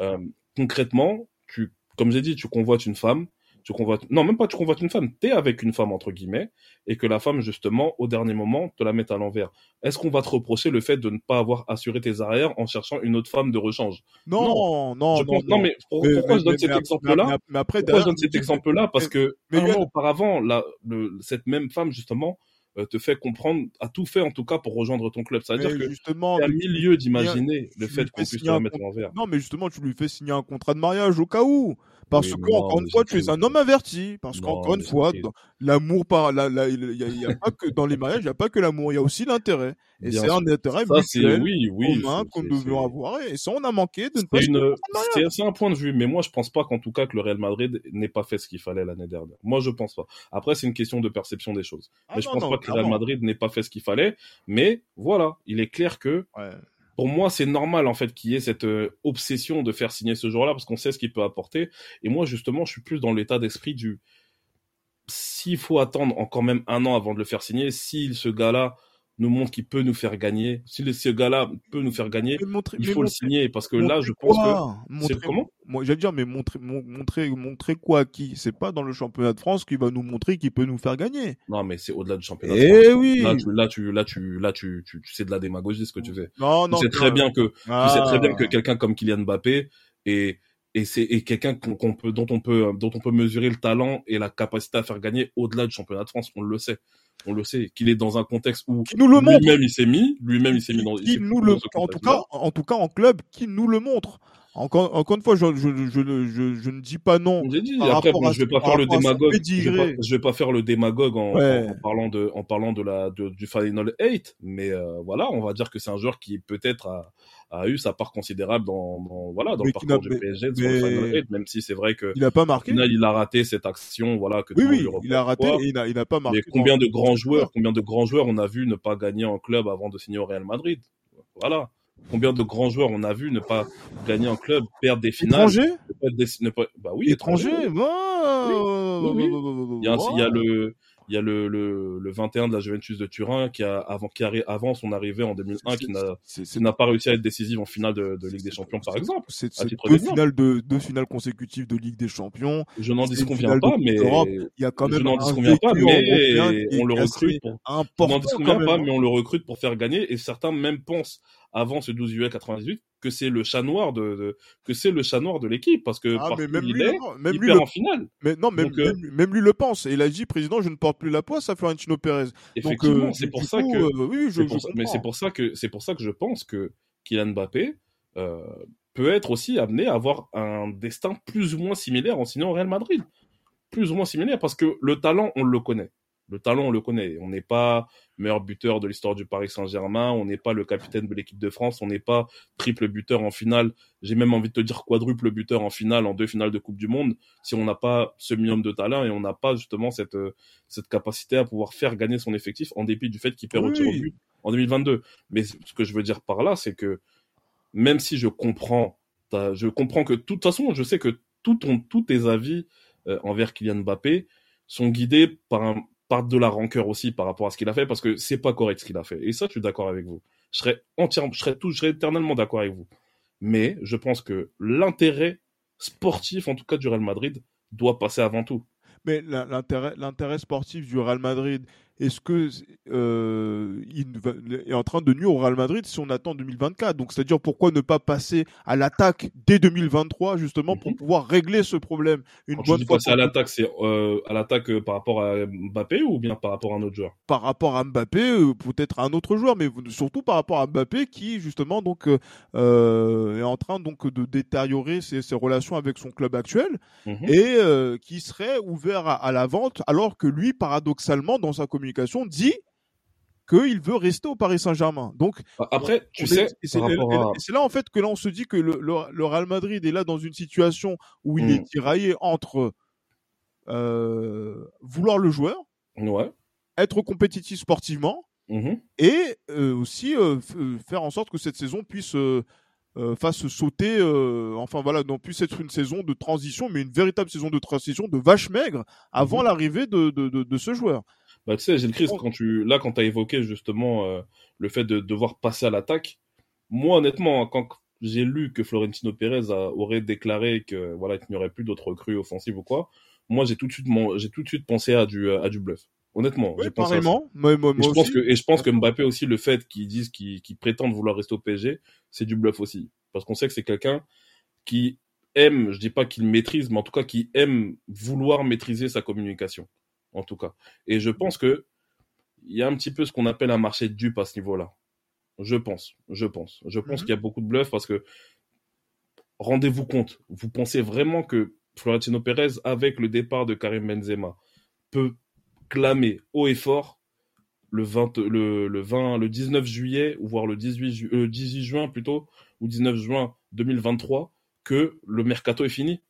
euh, concrètement, tu, comme j'ai dit, tu convoites une femme, tu convoites, non, même pas tu convoites une femme, t'es avec une femme, entre guillemets, et que la femme, justement, au dernier moment, te la mette à l'envers. Est-ce qu'on va te reprocher le fait de ne pas avoir assuré tes arrières en cherchant une autre femme de rechange? Non, non, Je non, pense- non. non, mais pour- Mais- pourquoi mais- je donne mais- cet exemple-là? Pourquoi je donne cet exemple-là? Parce que un auparavant, la, le, cette même femme, justement, te fait comprendre, a tout fait en tout cas pour rejoindre ton club. C'est-à-dire que justement, il y a mais- mille lieux d'imaginer le fait qu'on puisse te la mettre à l'envers. Non, mais justement, tu lui fais signer un contrat de mariage au cas où. Parce Oui, que, non, encore une fois, tu es un homme averti. Parce qu'encore une fois, l'amour par, la, la- il y a, il y a pas que, dans les mariages, il n'y a pas que l'amour, il y a aussi l'intérêt. Et c'est un intérêt Ça, c'est mutuel, oui, oui. commun, qu'on devait avoir. Et ça, on a manqué de ne pas C'est une, un point de vue, mais moi je pense pas qu'en tout cas que le Real Madrid n'ait pas fait ce qu'il fallait l'année dernière. Moi je pense pas. Après c'est une question de perception des choses. Ah mais je pense pas que le Real. Madrid n'ait pas fait ce qu'il fallait. Mais voilà, il est clair que Ouais. pour moi c'est normal en fait qu'il y ait cette euh, obsession de faire signer ce joueur-là parce qu'on sait ce qu'il peut apporter. Et moi justement je suis plus dans l'état d'esprit du s'il faut attendre encore même un an avant de le faire signer, si ce gars-là nous montre qu'il peut nous faire gagner, si ce gars-là peut nous faire gagner, montrer- il faut le signer parce que là je pense que quoi Montrer- comment Moi, j'allais dire, mais montrer, mon- montrer, montrer quoi à qui C'est pas dans le championnat de France qui va nous montrer qu'il peut nous faire gagner. Non, mais c'est au-delà du championnat. de France. Eh oui Là, tu, là, tu, là, tu, là, tu, tu, tu sais de la démagogie ce que tu fais. Non, non. tu sais très bien que, tu sais très bien Ah. que quelqu'un comme Kylian Mbappé est, et c'est, et quelqu'un qu'on peut, dont on peut, dont on peut mesurer le talent et la capacité à faire gagner au-delà du championnat de France. On le sait. On le sait. Qu'il est dans un contexte où Qui nous le montre lui-même il s'est mis, lui-même il s'est mis dans, qui nous le, dans en tout cas, en tout cas en club, qui nous le montre. Encore, encore une fois, je, je, je, je, ne dis pas non. Dit, après, bon, je vais pas faire le démagogue. Je vais pas, je vais pas faire le démagogue en, Ouais. en, en parlant de, en parlant de la, de- du Final 8. Mais, euh, voilà, on va dire que c'est un joueur qui peut-être a, a eu sa part considérable dans, dans voilà, dans Mais le parcours du PSG le mais- Final 8, même si c'est vrai que, Il n'a pas au marqué. final, il a raté cette action, voilà, que Oui, oui, il a raté et il n'a il a pas marqué. Mais combien de grands joueurs, combien de grands joueurs on a vu ne pas gagner en club avant de signer au Real Madrid? Voilà. Combien de grands joueurs on a vu ne pas gagner en club, perdre des finales, Étranger ne pas, ne pas- bah oui, Étranger. Il y a, a le, il y a le, le, le 21 de la Juventus de Turin qui a, avant, qui arri- avant son arrivée en 2001, qui n'a, n'a pas réussi à être décisive en finale de, de Ligue des Champions, par exemple. C'est deux finales, de, deux finales consécutives de Ligue des Champions. Je n'en C'est dis une qu'on finale vient pas, mais. Il y a quand je même n'en un dis qu'on vient pas, vécu mais européen qui est on le recrute pour, je n'en pas, mais on le recrute pour faire gagner, et certains même pensent, avant ce 12 juillet 98, que c'est le chat noir de, de- que c'est le chat noir de l'équipe, parce que Ah, partout mais même il lui, est, même il lui perd le- en finale. mais non, même, Donc, euh, même, lui le pense. Et il a dit, président, je ne porte plus la poisse à Florentino Pérez. Effectivement, euh, c'est du- pour ça coup, que, euh, oui, je, pour ça- mais c'est pour ça que c'est pour ça que je pense que Kylian Mbappé euh, peut être aussi amené à avoir un destin plus ou moins similaire en signant au Real Madrid. Plus ou moins similaire parce que le talent, on le connaît. Le talent, on le connaît. On n'est pas meilleur buteur de l'histoire du Paris Saint-Germain, on n'est pas le capitaine de l'équipe de France, on n'est pas triple buteur en finale. J'ai même envie de te dire quadruple buteur en finale, en deux finales de Coupe du Monde, si on n'a pas ce minimum de talent et on n'a pas justement cette, euh, cette capacité à pouvoir faire gagner son effectif en dépit du fait qu'il perd au tir au Oui. but en 2022. Mais ce que je veux dire par là, c'est que même si je comprends, je comprends que de toute façon, je sais que tout ton, tous tes avis euh, envers Kylian Mbappé sont guidés par, un, de la rancœur aussi par rapport à ce qu'il a fait, parce que c'est pas correct ce qu'il a fait. Et ça, je suis d'accord avec vous. Je serais entièrement, je serais tout, je serais éternellement d'accord avec vous. Mais je pense que l'intérêt sportif, en tout cas du Real Madrid, doit passer avant tout. Mais l'intérêt sportif du Real Madrid, est-ce que euh, il est en train de nuire au Real Madrid si on attend 2024 Donc, c'est-à-dire pourquoi ne pas passer à l'attaque dès 2023 justement pour Mhm. pouvoir régler ce problème? Une Quand bonne fois passer à l'attaque, c'est euh, à l'attaque euh, par rapport à Mbappé ou bien par rapport à un autre joueur? Par rapport à Mbappé, peut-être à un autre joueur, mais surtout par rapport à Mbappé qui justement donc est en train donc de détériorer ses, ses relations avec son club actuel Mhm. et qui serait ouvert à, à la vente, alors que lui, paradoxalement, dans sa communication, dit qu'il veut rester au Paris Saint-Germain. Donc, Après, tu sais, c'est à... là en fait que là on se dit que le, le- le Real Madrid est là dans une situation où il est tiraillé entre euh, vouloir le joueur, Ouais. être compétitif sportivement Mhm. et euh, aussi euh, faire en sorte que cette saison puisse fasse sauter, enfin voilà, non puisse être une saison de transition, mais une véritable saison de transition de vache maigre avant Mhm. l'arrivée de, de, de, de ce joueur. Bah, tu sais, Gilles Christ, Bon. quand tu, là, quand tu as évoqué justement euh, le fait de devoir passer à l'attaque, moi, honnêtement, hein, quand j'ai lu que Florentino Pérez a- aurait déclaré que voilà qu'il n'y aurait plus d'autres recrues offensives ou quoi, moi j'ai tout de suite j'ai tout de suite pensé à du à du bluff. Honnêtement, Oui, j'ai pensé à ça. pareillement. Moi, moi, Et je pense que et je pense que Mbappé aussi le fait qu'ils disent qu'ils qu'ils prétendent vouloir rester au PSG, c'est du bluff aussi parce qu'on sait que c'est quelqu'un qui aime, je dis pas qu'il maîtrise, mais en tout cas qui aime vouloir maîtriser sa communication en tout cas. Et je pense que il y a un petit peu ce qu'on appelle un marché de dupes à ce niveau-là. Je pense, je pense, je pense Mhm. qu'il y a beaucoup de bluff parce que rendez-vous compte, vous pensez vraiment que Florentino Pérez, avec le départ de Karim Benzema, peut clamer haut et fort le 20, le, le 20, le 19 juillet, ou voire le 18, ju- euh, 18 juin plutôt, ou 19 juin 2023, que le mercato est fini?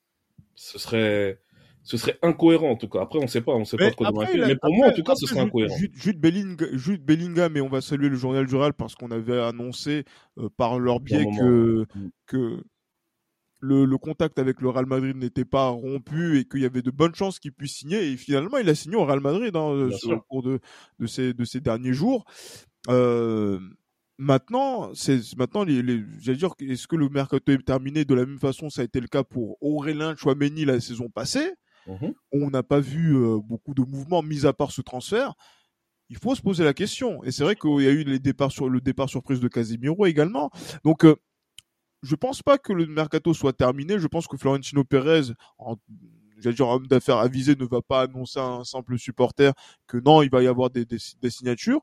Ce serait, ce serait incohérent en tout cas. Après, on sait pas, on sait pas Mais de quoi après, fait. il a- Mais pour après- moi, en tout cas, ce serait incohérent. Jude, Jude Bellingham, Jude Bellingham, et on va saluer le journal du Real parce qu'on avait annoncé euh, par leur biais que, Mm. que le, le contact avec le Real Madrid n'était pas rompu et qu'il y avait de bonnes chances qu'il puisse signer. Et finalement, il a signé au Real Madrid hein, sûr. le cours de, de, ces, de ces derniers jours. Euh, maintenant, c'est maintenant les, les j'allais dire, est-ce que le mercato est terminé? De la même façon Ça a été le cas pour Aurélien Chouameni la saison passée Mhm. on n'a pas vu euh, beaucoup de mouvements, mis à part ce transfert. Il faut se poser la question. Et c'est vrai qu'il y a eu les départs sur, le départ surprise de Casemiro également. Donc, euh, je pense pas que le mercato soit terminé. Je pense que Florentino Pérez, j'allais dire homme d'affaires avisé, ne va pas annoncer à un simple supporter que non, il va y avoir des, des, des signatures.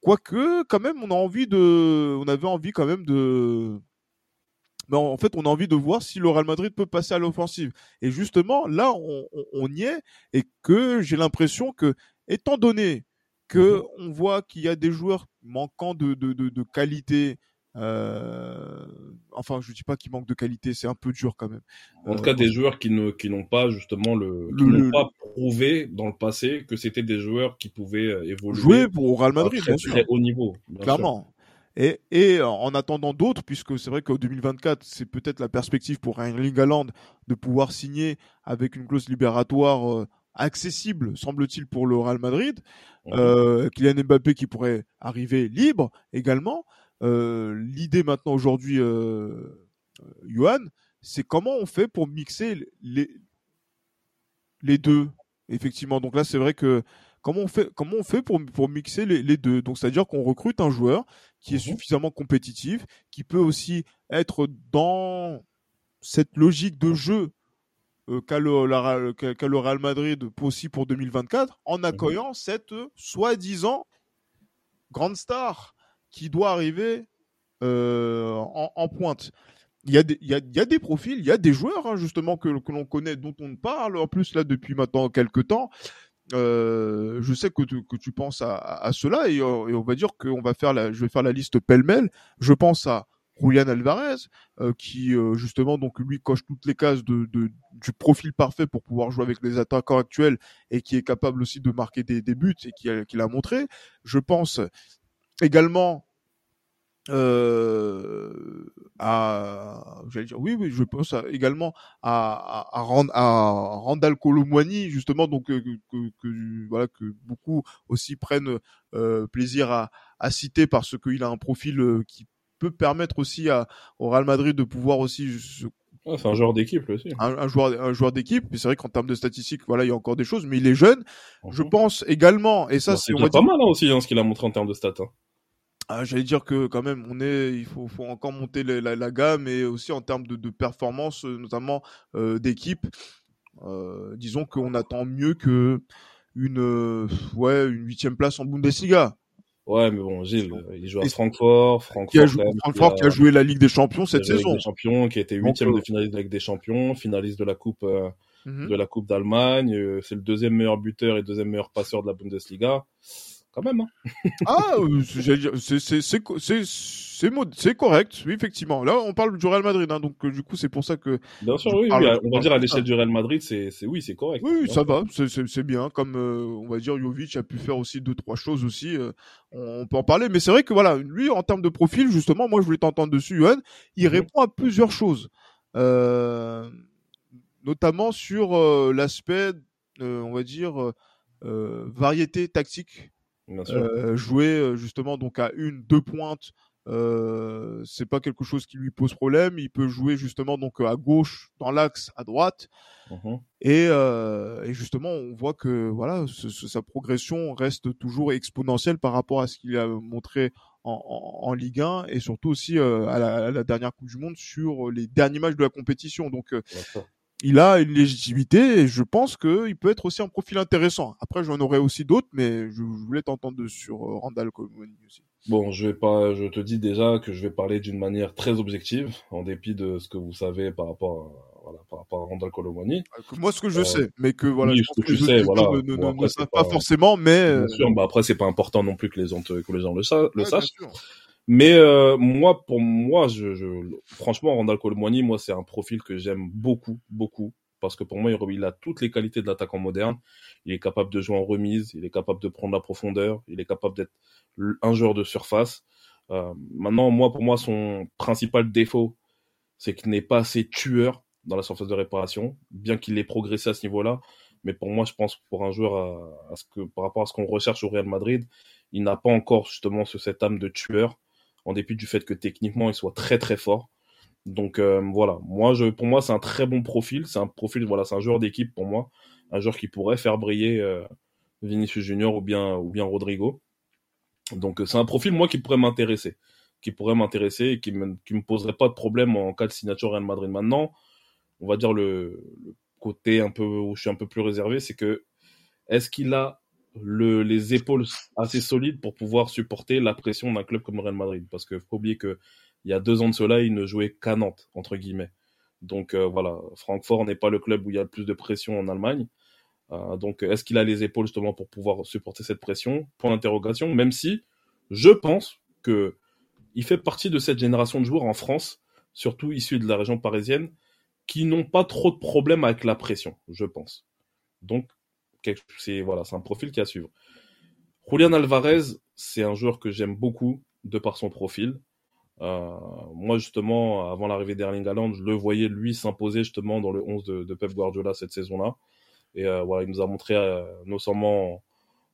Quoique, quand même, on a envie de, on avait envie quand même de, mais en fait, on a envie de voir si le Real Madrid peut passer à l'offensive. Et justement, là, on, on- on y est, et que j'ai l'impression que, étant donné que on voit qu'il y a des joueurs manquant de, de, de, de qualité, euh, enfin, je dis pas qu'ils manquent de qualité, c'est un peu dur quand même. En tout Euh, cas, des joueurs qui ne qui n'ont pas justement le, qui Le- le- pas prouvé dans le passé que c'était des joueurs qui pouvaient euh, évoluer jouer pour au Real à Madrid, très, bien sûr. très haut niveau. sûr. Et, et en attendant d'autres, puisque c'est vrai qu'au 2024, c'est peut-être la perspective pour Erling Haaland de pouvoir signer avec une clause libératoire euh, accessible, semble-t-il, pour le Real Madrid. Mhm. Euh, Kylian Mbappé qui pourrait arriver libre également. Euh, L'idée maintenant aujourd'hui, euh, euh, Johan, c'est comment on fait pour mixer les, les deux, effectivement. Donc là, c'est vrai que comment on fait, comment on fait pour, pour mixer les, les deux? Donc, c'est-à-dire qu'on recrute un joueur qui est Mhm. suffisamment compétitif, qui peut aussi être dans cette logique de jeu euh, qu'a le, la- Real Madrid aussi pour 2024, en accueillant cette soi-disant grande star qui doit arriver euh, en, en pointe. Il y, a des, il, y a, il y a des profils, il y a des joueurs hein, justement que, que l'on connaît, dont on parle en plus là depuis maintenant quelques temps. Euh, je sais que tu, que tu penses à, à cela et, euh, et on va dire qu'on va faire la, je vais faire la liste pêle-mêle. Je pense à Julian Alvarez euh, qui euh, justement donc lui coche toutes les cases de, de, du profil parfait pour pouvoir jouer avec les attaquants actuels et qui est capable aussi de marquer des, des buts et qui, qui l'a montré. Je pense également euh, à, j'allais dire, oui, oui, je pense à- également à, à, à, Rand- à Randall Colomwani, justement, donc euh, que, que, que- voilà que beaucoup aussi prennent euh, plaisir à, à citer parce qu'il a un profil euh, qui peut permettre aussi à, au Real Madrid de pouvoir aussi Ouais, c'est un joueur d'équipe aussi. un, un joueur, un joueur d'équipe. Mais c'est vrai qu'en termes de statistiques, voilà, il y a encore des choses, mais il est jeune. Je pense également, et ça, c'est on va pas dire, mal hein, aussi hein, ce qu'il a montré en termes de stats. hein. Ah, j'allais dire que quand même, on est, il faut, faut encore monter la, la, la gamme et aussi en termes de, de performance, euh, notamment euh, d'équipe. Euh, disons qu'on attend mieux que une, euh, ouais, une huitième place en Bundesliga. Ouais, mais bon, Gilles, il joue à Francfort, Francfort, Qui a, joué, même, Francfort qui a joué la Ligue des Champions cette saison. des champions, qui a été huitième de finaliste de la Ligue des Champions, finaliste de la Coupe euh, Mhm. de la Coupe d'Allemagne. c'est le deuxième meilleur buteur et deuxième meilleur passeur de la Bundesliga. Quand même, hein. Ah, c'est- correct, oui effectivement. Là, on parle du Real Madrid, hein, donc euh, du coup c'est pour ça que Bien sûr, oui, parle- oui, je on va dire à l'échelle du Real Madrid, c'est, c'est oui, c'est correct. oui, Bien ça va, c'est- bien. Comme euh, on va dire, Jovic a pu faire aussi deux trois choses aussi. euh, on, on peut en parler, mais c'est vrai que voilà, lui en termes de profil, justement, moi je voulais t'entendre dessus, Johan. Il Mhm. répond à plusieurs choses, euh, notamment sur euh, l'aspect, euh, on va dire, euh, euh, variété tactique. Euh, jouer euh, justement donc à une, deux pointes Euh, c'est pas quelque chose qui lui pose problème. Il peut jouer justement donc à gauche, dans l'axe, à droite. Mhm. Et, euh, et, justement, on voit que voilà, ce, ce, sa progression reste toujours exponentielle par rapport à ce qu'il a montré en, en, en, Ligue 1 et surtout aussi euh, à, la, à, la, dernière Coupe du Monde sur les derniers matchs de la compétition. Donc, euh, il a une légitimité et je pense qu'il peut être aussi un profil intéressant. Après, j'en aurais aussi d'autres, mais je, je voulais t'entendre sur euh, Randall Colomoni aussi. Bon, je vais pas, je te dis déjà que je vais parler d'une manière très objective, en dépit de ce que vous savez par rapport à, voilà, par rapport à Randall Colomoni. Moi, ce que je euh, sais, mais que voilà, oui, je pense que, tu sais, voilà. ne, bon, ne, ne savent pas, pas forcément, mais bien sûr, bah après, c'est pas important non plus que les gens, que les gens le, sa le ouais, sachent. Mais euh, moi, pour moi, je, je, franchement, Randall Colomoni, moi, c'est un profil que j'aime beaucoup, beaucoup parce que pour moi, il a toutes les qualités de l'attaquant moderne. Il est capable de jouer en remise, il est capable de prendre la profondeur, il est capable d'être un joueur de surface. Euh, maintenant, moi, pour moi, son principal défaut, c'est qu'il n'est pas assez tueur dans la surface de réparation, bien qu'il ait progressé à ce niveau-là. Mais pour moi, je pense pour un joueur, à, à ce que, par rapport à ce qu'on recherche au Real Madrid, il n'a pas encore justement cette âme de tueur, en dépit du fait que techniquement, il soit très très fort. Donc euh, voilà, moi pour moi c'est un très bon profil, c'est un profil voilà, c'est un joueur d'équipe pour moi, un joueur qui pourrait faire briller euh, Vinicius Junior ou bien Rodrigo. Donc c'est un profil moi qui pourrait m'intéresser, qui pourrait m'intéresser et qui me me poserait pas de problème en cas de signature Real Madrid. Maintenant, on va dire le, le côté un peu où je suis un peu plus réservé, c'est que est-ce qu'il a le, les épaules assez solides pour pouvoir supporter la pression d'un club comme Real Madrid Parce qu'il faut oublier que il y a deux ans de cela, il ne jouait qu'à Nantes, entre guillemets. Donc euh, voilà, Francfort n'est pas le club où il y a le plus de pression en Allemagne. Euh, donc est-ce qu'il a les épaules justement pour pouvoir supporter cette pression? Point d'interrogation, même si je pense que il fait partie de cette génération de joueurs en France, surtout issus de la région parisienne, qui n'ont pas trop de problèmes avec la pression, je pense. Donc c'est voilà, c'est un profil qui à suivre. Julian Alvarez, c'est un joueur que j'aime beaucoup de par son profil. Euh, moi, justement, avant l'arrivée d'Erling Haaland, je le voyais lui s'imposer justement dans le 11 de, de Pep Guardiola cette saison-là. Et euh, voilà, il nous a montré, euh, non seulement en,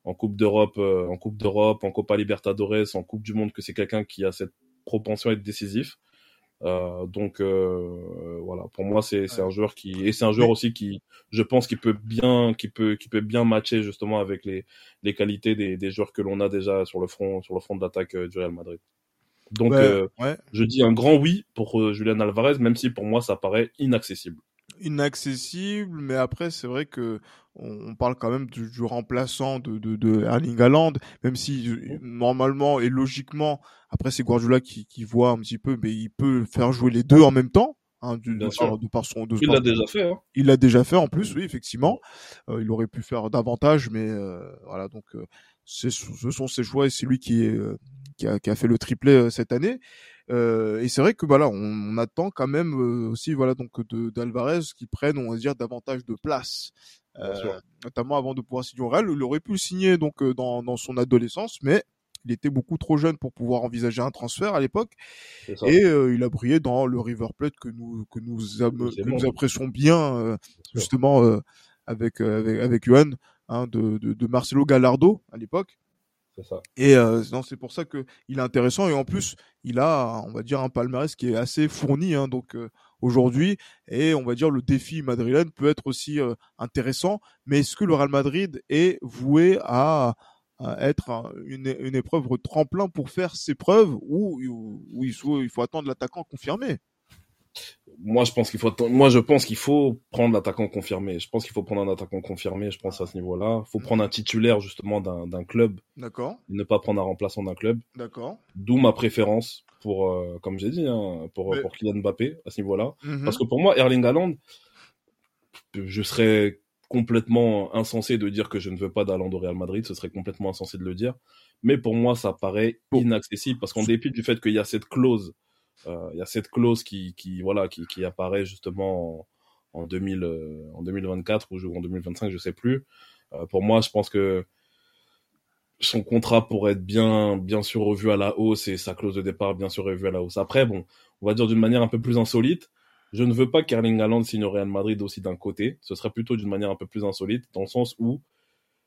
en Coupe d'Europe, euh, en Coupe d'Europe, en Copa Libertadores, en Coupe du Monde, que c'est quelqu'un qui a cette propension à être décisif. Euh, donc voilà, pour moi c'est c'est un joueur qui et c'est un joueur aussi qui, je pense, qui peut bien, qui peut qui peut bien matcher justement avec les les qualités des, des joueurs que l'on a déjà sur le front sur le front de l'attaque du Real Madrid. Donc, Ouais, euh, ouais. je dis un grand oui pour euh, Julian Alvarez, même si pour moi ça paraît inaccessible. Inaccessible, mais après c'est vrai que on, on parle quand même du, du remplaçant de, de, de Erling Haaland, même si euh, normalement et logiquement, après c'est Guardiola qui, qui voit un petit peu, mais il peut faire jouer les deux en même temps. Hein, du, de, par, de par son, de Il l'a déjà fait. Hein. il l'a déjà fait en plus, oui, effectivement. Euh, il aurait pu faire davantage, mais euh, voilà, donc euh, c'est- ce sont ses choix et c'est lui qui, est, euh, qui, a, qui a fait le triplé euh, cette année. Euh, et c'est vrai que voilà, on, on attend quand même euh, aussi voilà donc de d'Alvarez qui prenne, on va dire, davantage de place, Euh, notamment avant de pouvoir signer au Real. Il aurait pu le signer donc euh, dans, dans son adolescence, mais il était beaucoup trop jeune pour pouvoir envisager un transfert à l'époque. Et euh, il a brillé dans le River Plate que nous que nous que nous apprécions bien euh, justement euh, avec euh, avec avec Johan hein, de, de de Marcelo Gallardo à l'époque. Et euh, c'est pour ça que il est intéressant et en plus il a on va dire un palmarès qui est assez fourni hein, donc euh, aujourd'hui. Et on va dire le défi madrilène peut être aussi euh, intéressant. Mais est-ce que le Real Madrid est voué à être un- une, une épreuve tremplin pour faire ses preuves ou, ou, ou il, faut, il faut attendre l'attaquant confirmé? Moi, je pense qu'il faut, moi, je pense qu'il faut prendre l'attaquant confirmé. Je pense qu'il faut prendre un attaquant confirmé. Je pense à ce niveau-là. Il faut prendre un titulaire justement d'un club, D'accord, et ne pas prendre un remplaçant d'un club. d'accord. D'où ma préférence pour, euh, comme j'ai dit, hein, pour Mais- pour Kylian Mbappé à ce niveau-là. Mhm. Parce que pour moi, Erling Haaland, je serais complètement insensé de dire que je ne veux pas d'Haaland au Real Madrid. Ce serait complètement insensé de le dire. Mais pour moi, ça paraît inaccessible parce qu'en dépit du fait qu'il y a cette clause, euh, il y a cette clause qui, qui voilà, qui, qui apparaît justement en, en 2000, euh, en 2024 ou en 2025, je sais plus. Euh, pour moi, je pense que son contrat pourrait être bien, bien sûr revu à la hausse et sa clause de départ bien sûr revue à la hausse. Après, bon, on va dire d'une manière un peu plus insolite. Je ne veux pas qu'Erling Haaland signe au Real Madrid aussi d'un côté. Ce serait plutôt d'une manière un peu plus insolite, dans le sens où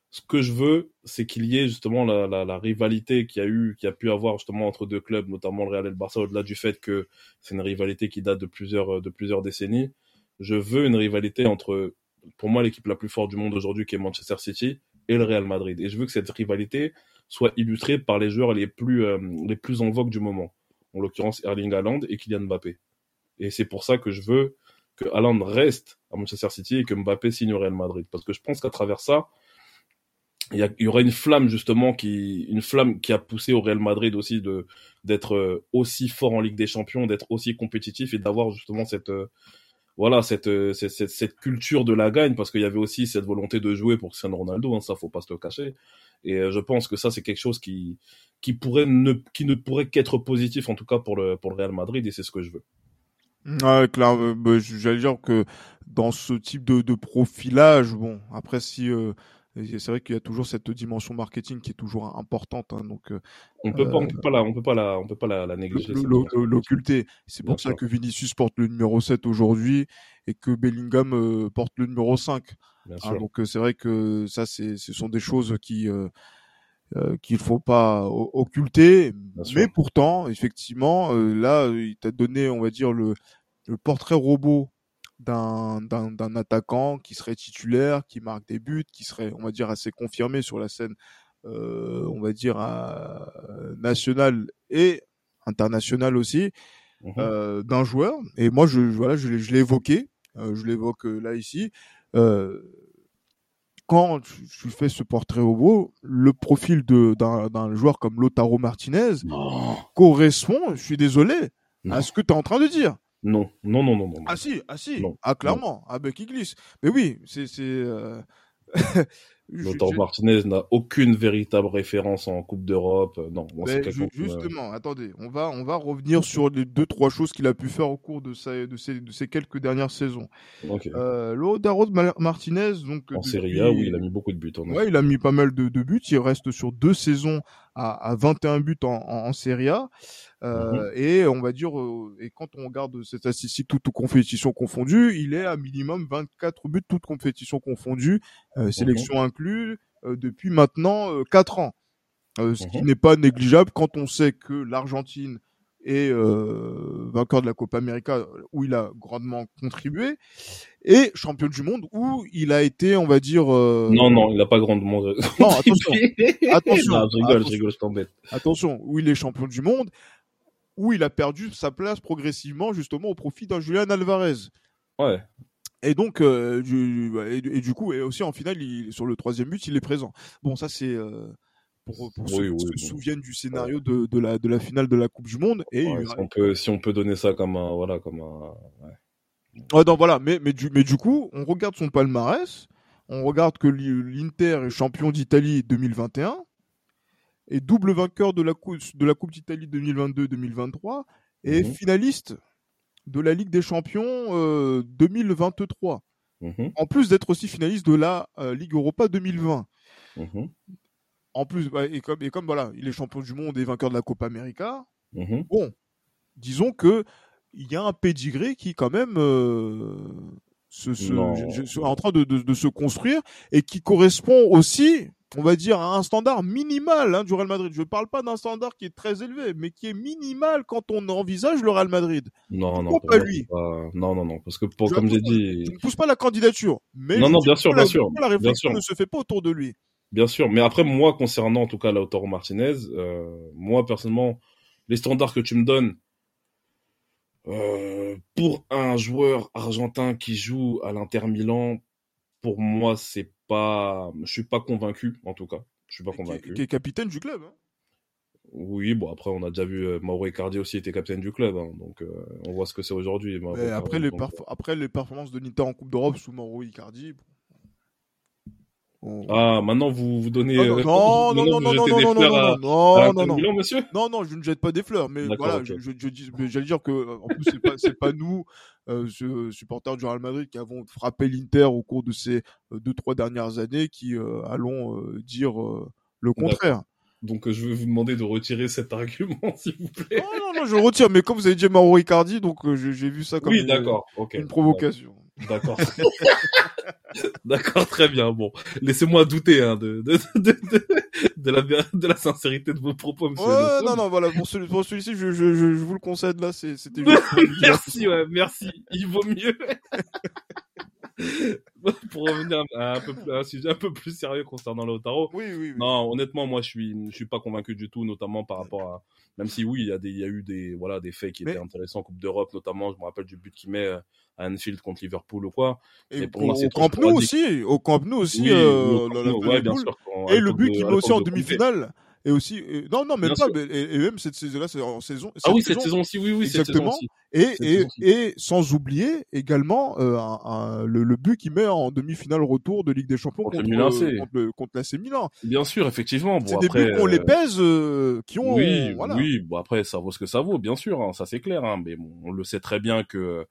ce que je veux, c'est qu'il y ait justement la, la, la rivalité qu'il y a eu, qui a pu avoir justement entre deux clubs, notamment le Real et le Barça, au-delà du fait que c'est une rivalité qui date de plusieurs, de plusieurs décennies. Je veux une rivalité entre, pour moi, l'équipe la plus forte du monde aujourd'hui, qui est Manchester City, et le Real Madrid. Et je veux que cette rivalité soit illustrée par les joueurs les plus, euh, les plus en vogue du moment. En l'occurrence, Erling Haaland et Kylian Mbappé. Et c'est pour ça que je veux que Haaland reste à Manchester City et que Mbappé signe au Real Madrid. Parce que je pense qu'à travers ça, il y, y, aura une flamme justement qui une flamme qui a poussé au Real Madrid aussi de d'être euh, aussi fort en Ligue des Champions, d'être aussi compétitif et d'avoir justement cette euh, voilà cette, cette, cette, cette culture de la gagne parce qu'il y avait aussi cette volonté de jouer pour Cristiano Ronaldo, hein, ça faut pas se le cacher. Et euh, je pense que ça c'est quelque chose qui qui pourrait ne qui ne pourrait qu'être positif en tout cas pour le pour le Real Madrid et c'est ce que je veux. Ouais, clair, euh, bah, j'allais dire que dans ce type de, de profilage, bon, après si euh, c'est vrai qu'il y a toujours cette dimension marketing qui est toujours importante, hein, donc euh, on peut pas, on peut pas la, on peut pas la, on peut pas la, la négliger. L'occulter. C'est pour ça que Vinicius porte le numéro 7 aujourd'hui et que Bellingham euh, porte le numéro 5. Hein, donc c'est vrai que ça, c'est, ce sont des choses qui euh, qu'il faut pas occulter, mais pourtant, effectivement, là, il t'a donné, on va dire le le portrait robot d'un, attaquant qui serait titulaire, qui marque des buts, qui serait, on va dire, assez confirmé sur la scène, euh, on va dire, euh, nationale et internationale aussi, mmh euh, d'un joueur. Et moi, je, voilà, je, je l'ai évoqué, je l'évoque là ici. quand tu fais ce portrait robot, le profil d'un, joueur comme Lotaro Martinez correspond, je suis désolé, non. à ce que tu es en train de dire. Non, non, non, non, non. Ah si, ah si, non. ah clairement, ah ben qui glisse. Mais oui, c'est. Euh... Martinez n'a aucune véritable référence en Coupe d'Europe. Non, ju justement, euh... attendez, on va on va revenir sur les deux trois choses qu'il a pu faire au cours de sa de ces de ces quelques dernières saisons. Okay. Euh, Lautaro Martinez donc en Serie A, oui, il a mis beaucoup de buts. En ouais, il a mis pas mal de, de buts. Il reste sur deux saisons à, à 21 buts en, en, en Serie A. Euh, mmh. Et on va dire, euh, et quand on regarde cette statistique toute, toute compétition confondue, il est à minimum 24 buts toute compétition confondue, euh, sélection mmh. euh, depuis maintenant 4 ans. ce mmh. qui n'est pas négligeable quand on sait que l'Argentine est vainqueur de la Copa América où il a grandement contribué et champion du monde où il a été, on va dire. Non, non, il n'a pas grandement. non, attention, attention, non, je rigole, attention, je rigole, je t'embête. Attention, où il est champion du monde où il a perdu sa place progressivement justement au profit d'un Julian Alvarez. Ouais. Et donc, euh, du, et, et, du coup, et aussi en finale, il, sur le troisième but, il est présent. Bon, ça c'est euh, pour, pour oui, ceux oui, qui se souviennent du scénario de, de, la, de la finale de la Coupe du Monde. Et ouais, si, on peut, si on peut donner ça comme un, voilà, comme un. Ouais. non, voilà. Mais, mais du, mais du coup, on regarde son palmarès. On regarde que l'Inter est champion d'Italie 2021 est double vainqueur de la, coupe, de la Coupe d'Italie 2022-2023 et mmh. finaliste de la Ligue des Champions euh, 2023. Mmh. En plus d'être aussi finaliste de la euh, Ligue Europa 2020. Mmh. En plus, bah, et, comme, et comme voilà, il est champion du monde et vainqueur de la Copa América, bon, disons que il y a un pédigré qui quand même euh, se, se, je, je, en train de, de, de, se construire et qui correspond aussi on va dire, à un standard minimal hein, du Real Madrid. Je ne parle pas d'un standard qui est très élevé, mais qui est minimal quand on envisage le Real Madrid. Non, non, pas lui. Pas... Non, non, non, parce que pour, comme j'ai dit, je ne pousse pas la candidature, mais non, non, bien sûr, bien sûr, la réflexion ne se fait pas autour de lui. Bien sûr, mais après moi, concernant en tout cas Lautaro Martinez, euh, moi personnellement, les standards que tu me donnes. Euh, pour un joueur argentin qui joue à l'Inter Milan, pour moi, c'est pas, je suis pas convaincu en tout cas. Je suis pas convaincu. Qui est capitaine du club. Hein oui, bon après on a déjà vu euh, Mauro Icardi aussi était capitaine du club, hein, donc euh, on voit ce que c'est aujourd'hui. Après les donc... après les performances de Nita en Coupe d'Europe sous Mauro Icardi. Ah maintenant vous vous donnez. non non non non non non non non non non non monsieur? Non non je ne jette pas des fleurs, mais voilà je, je, j'allais dire que en plus c'est pas c'est pas nous euh, supporters du Real Madrid qui avons frappé l'Inter au cours de ces euh, deux trois dernières années qui euh, allons euh, dire euh, le contraire. Donc je vais vous demander de retirer cet argument, s'il vous plaît. Non, non, non, je retire. Mais comme vous avez dit Mauro Icardi, donc j'ai vu ça comme une, provocation. D'accord. D'accord, très bien. Bon, laissez-moi douter hein, de, de, de, de, de la, de la sincérité de vos propos, monsieur. Ouais, non, non, voilà, pour, celui, pour celui-ci, je, je, je, je vous le concède, là, c'est- c'était juste merci, ouais, merci. Il vaut mieux. Pour revenir à un, peu plus, à un sujet un peu plus sérieux concernant Lautaro. Oui, oui, oui. Non, honnêtement, moi, je suis, je suis pas convaincu du tout, notamment par rapport à, même si oui, il y a des, il y a eu des, voilà, des faits qui Mais- étaient intéressants en Coupe d'Europe, notamment, je me rappelle du but qu'il met euh, à Anfield contre Liverpool ou quoi. Et Mais pour au, moi, c'est au Camp Nou aussi, au Camp Nou aussi, Oui, euh, la- la- la- bien sûr. quand- Et le but qu'il met aussi en demi-finale. Et aussi, et- non, non, même Bien pas, mais, et, et même cette saison-là, c'est en saison. Ah oui, cette saison aussi, oui, oui, cette saison Exactement. aussi. Et, cette et, et sans oublier également euh, un- un- le, le but qu'il met en demi-finale retour de Ligue des Champions Contre contre, Milan AC. euh, contre, le- contre l'AC Milan. Bien sûr, effectivement. C'est des buts qu'on les euh, pèse, euh, qui ont. Oui, voilà. oui. Bon après, ça vaut ce que ça vaut, bien sûr. hein, ça c'est clair. Hein, mais bon, on le sait très bien que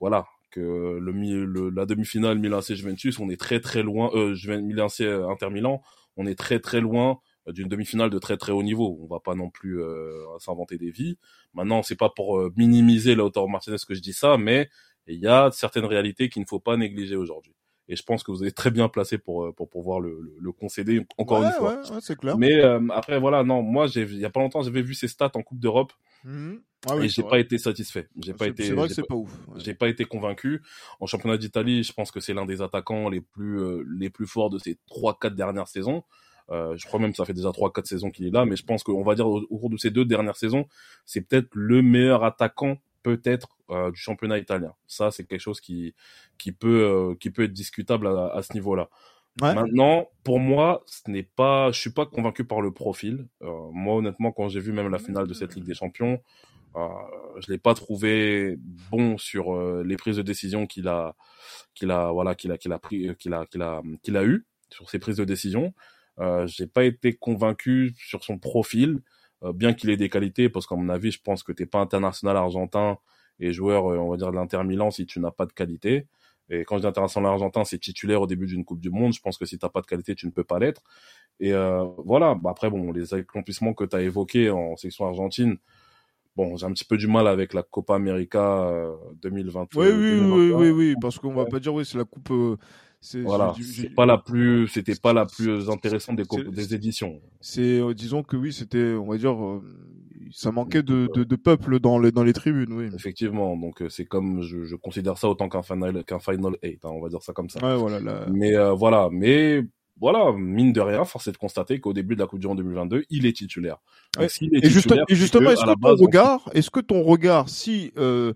voilà que le, le la demi-finale Milan AC Juventus, on est très très loin. Euh, Milan AC Inter Milan, on est très très loin euh, d'une demi-finale de très très haut niveau. On va pas non plus euh, s'inventer des vies. Maintenant, c'est pas pour euh, minimiser Lautaro Martinez que je dis ça, mais il y a certaines réalités qu'il ne faut pas négliger aujourd'hui. Et je pense que vous êtes très bien placé pour euh, pour pouvoir le, le, le concéder encore Ouais, une fois. ouais, ouais, c'est clair. Mais euh, après voilà, non, moi j'ai il y a pas longtemps j'avais vu ses stats en Coupe d'Europe Mhm. Ah oui, et j'ai pas été satisfait. J'ai pas C'est- été C'est vrai que j'ai c'est pas, pas ouf. j'ai pas été convaincu. En championnat d'Italie, je pense que c'est l'un des attaquants les plus euh, les plus forts de ces trois quatre dernières saisons. Euh, je crois même que ça fait déjà trois quatre saisons qu'il est là, mais je pense qu'on va dire au, au cours de ces deux dernières saisons, c'est peut-être le meilleur attaquant peut-être euh, du championnat italien. Ça c'est quelque chose qui qui peut euh, qui peut être discutable à, à ce niveau-là. Ouais. Maintenant, pour moi, ce n'est pas, je suis pas convaincu par le profil. Euh, moi, honnêtement, quand j'ai vu même la finale de cette Ligue des Champions, euh, je l'ai pas trouvé bon sur euh, les prises de décision qu'il a, qu'il a, voilà, qu'il a, qu'il a pris, qu'il a, qu'il a, qu'il a eu sur ses prises de décision. Euh, j'ai pas été convaincu sur son profil, bien qu'il ait des qualités, parce qu'à mon avis, je pense que t'es pas international argentin et joueur, euh, on va dire de l'Inter Milan, si tu n'as pas de qualité. Et quand je dis international argentin, c'est titulaire au début d'une Coupe du Monde. Je pense que si t'as pas de qualité, tu ne peux pas l'être. Et euh, voilà. Bah, après, bon, les accomplissements que tu as évoqués en section argentine, bon, j'ai un petit peu du mal avec la Copa América euh, 2020. Oui, oui, oui, 2021. oui, oui, parce qu'on va pas dire, oui, c'est la coupe. euh, Voilà, c'est pas la plus, c'était pas la plus intéressante des, éditions. C'est, euh, disons que oui, c'était, on va dire, euh, ça manquait de, de, de peuple dans les, dans les tribunes, oui. Effectivement, donc euh, c'est comme je, je considère ça autant qu'un final qu'un final 8, hein, on va dire ça comme ça. Ouais, voilà, là. Mais euh, voilà, mais voilà, mine de rien, force est de constater qu'au début de la Coupe du Monde 2022, il est titulaire. Donc, Ouais. s'il est Et, juste- titulaire, et justement, est-ce que ton base, on- regard, est-ce que ton regard, si, euh, euh,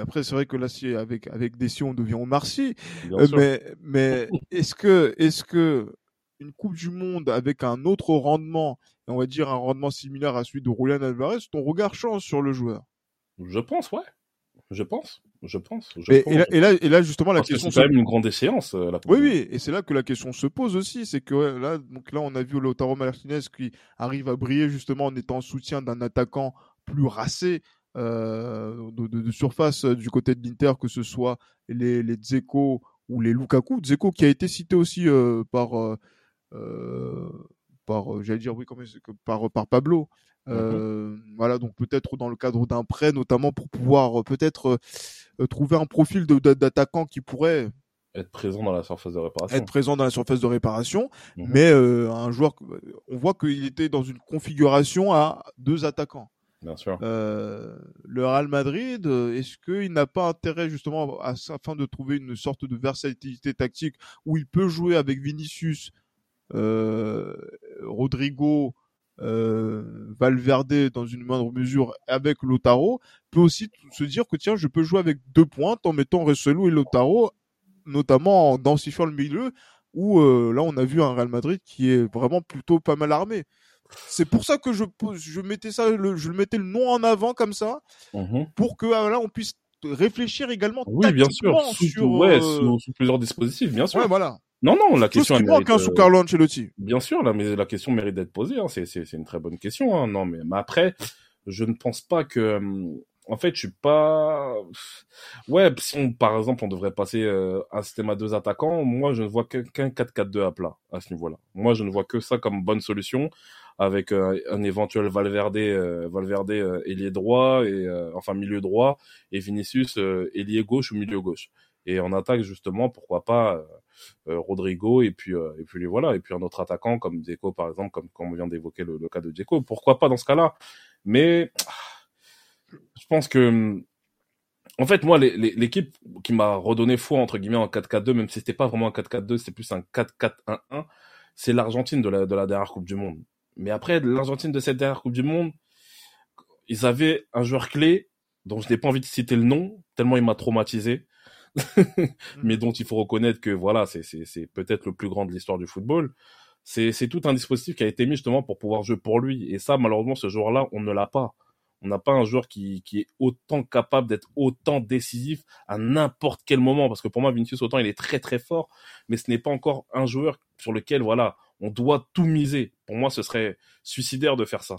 après c'est vrai que là, avec avec des si on devient Omar Sy, euh, sûr. mais mais est-ce que est-ce que une Coupe du Monde avec un autre rendement, et on va dire un rendement similaire à celui de Julian Alvarez, ton regard change sur le joueur? Je pense, ouais. Je pense, je pense. Je Mais, pense. et, là, et là, et là, justement, la Parce que question. c'est quand se- même une grande échéance, euh, Oui, oui, et c'est là que la question se pose aussi, c'est que ouais, là, donc là, on a vu Lautaro Martinez qui arrive à briller justement en étant en soutien d'un attaquant plus racé euh, de, surface euh, du côté de l'Inter, que ce soit les, les Dzeko ou les Lukaku. Dzeko qui a été cité aussi euh, par, par, j'allais dire oui, que- par par Pablo. Euh, Voilà, donc peut-être dans le cadre d'un prêt, notamment pour pouvoir euh, peut-être euh, trouver un profil d'attaquant qui pourrait Être présent dans la surface de réparation. être présent dans la surface de réparation, Mhm. mais un joueur, on voit qu'il était dans une configuration à deux attaquants. Euh, le Real Madrid, euh, est-ce qu'il n'a pas intérêt justement à, afin de trouver une sorte de versatilité tactique où il peut jouer avec Vinicius, euh, Rodrigo, Valverde dans une moindre mesure avec Lotaro, peut aussi se dire que tiens, je peux jouer avec deux pointes en mettant Resselu et Lotaro, notamment en densifiant le milieu, où là on a vu un Real Madrid qui est vraiment plutôt pas mal armé. C'est pour ça que je, je mettais ça, le, je le mettais le nom en avant comme ça, Mhm. pour que ah, là on puisse réfléchir également Oui, bien sûr. Sous, sur, ouais, euh, sous, sous plusieurs dispositifs, bien sûr. ouais, voilà. Non, non, la Chose question qui elle manque mérite, hein, sous Carlo Ancelotti. Bien sûr, là, mais la question mérite d'être posée. Hein. C'est, c'est, c'est une très bonne question. Hein. Non, mais, mais après, je ne pense pas que. hum, En fait, je suis pas. Ouais, si on, par exemple, on devrait passer euh, un système à deux attaquants, moi, je ne vois qu'un 4-4-2 à plat à ce niveau-là. Moi, je ne vois que ça comme bonne solution avec euh, un éventuel Valverde, euh, Valverde euh, ailier droit et enfin milieu droit et Vinicius ailier gauche ou milieu gauche. Et en attaque, justement, pourquoi pas Rodrigo et puis et puis voilà et puis un autre attaquant comme Deco par exemple, comme comme on vient d'évoquer le, cas de Deco. Pourquoi pas dans ce cas-là? Mais je pense que en fait, moi, l'équipe qui m'a redonné foi, entre guillemets, en 4-4-2, même si c'était pas vraiment un 4-4-2, c'était plus un 4-4-1-1, c'est l'Argentine de la, de la dernière Coupe du Monde. Mais après, l'Argentine de cette dernière Coupe du Monde, ils avaient un joueur clé, dont je n'ai pas envie de citer le nom, tellement il m'a traumatisé, mais dont il faut reconnaître que, voilà, c'est peut-être le plus grand de l'histoire du football. C'est tout un dispositif qui a été mis justement pour pouvoir jouer pour lui. Et ça, malheureusement, ce joueur-là, on ne l'a pas. On n'a pas un joueur qui, qui est autant capable d'être autant décisif à n'importe quel moment. Parce que pour moi, Vinicius, autant il est très très fort, mais ce n'est pas encore un joueur sur lequel, voilà, on doit tout miser. Pour moi, ce serait suicidaire de faire ça.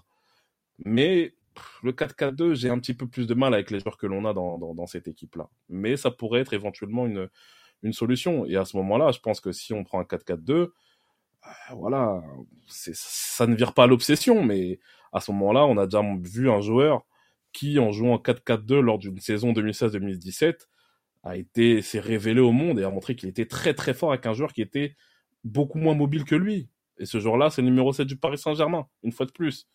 Mais le 4-4-2, j'ai un petit peu plus de mal avec les joueurs que l'on a dans, cette équipe-là. Mais ça pourrait être éventuellement une, solution. Et à ce moment-là, je pense que si on prend un 4-4-2, euh, voilà, ça ne vire pas l'obsession, mais à ce moment-là, on a déjà vu un joueur qui, en jouant 4-4-2 lors d'une saison 2016-2017, a été, s'est révélé au monde et a montré qu'il était très très fort avec un joueur qui était beaucoup moins mobile que lui. Et ce joueur-là, c'est le numéro 7 du Paris Saint-Germain, une fois de plus.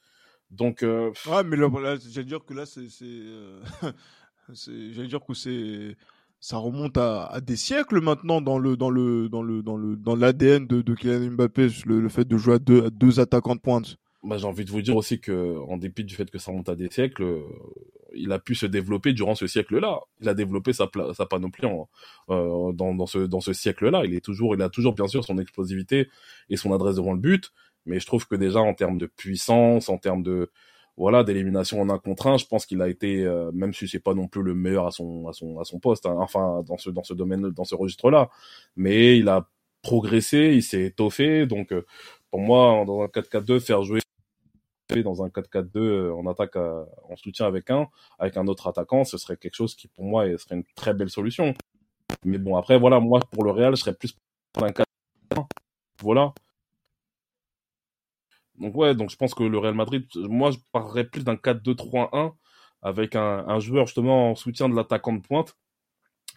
Donc. Euh... Ouais, mais là, j'allais dire que là, c'est. Euh... j'allais dire que c'est. Ça remonte à, à, des siècles maintenant dans le dans le dans le dans le dans l'ADN de, de Kylian Mbappé le, le, fait de jouer à deux, à deux attaquants de pointe bah, j'ai envie de vous dire aussi que, en dépit du fait que ça monte à des siècles, euh, il a pu se développer durant ce siècle-là. Il a développé sa, panoplie en, euh, dans, dans, ce, dans ce siècle-là. Il est toujours, il a toujours bien sûr son explosivité et son adresse devant le but, mais je trouve que déjà en termes de puissance, en termes de voilà d'élimination en un contre un, je pense qu'il a été, euh, même si c'est pas non plus le meilleur à son à son à son poste, hein, enfin dans ce dans ce domaine, dans ce registre-là, mais il a progressé, il s'est étoffé, donc pour moi, dans un 4-4-2, faire jouer dans un 4-4-2 euh, en attaque en soutien avec un, avec un autre attaquant, ce serait quelque chose qui pour moi serait une très belle solution. Mais bon, après, voilà, moi pour le Real, je serais plus pour un 4 Voilà. Donc ouais, donc je pense que le Real Madrid, moi je parlerais plus d'un 4-2-3-1 avec un, joueur justement en soutien de l'attaquant de pointe.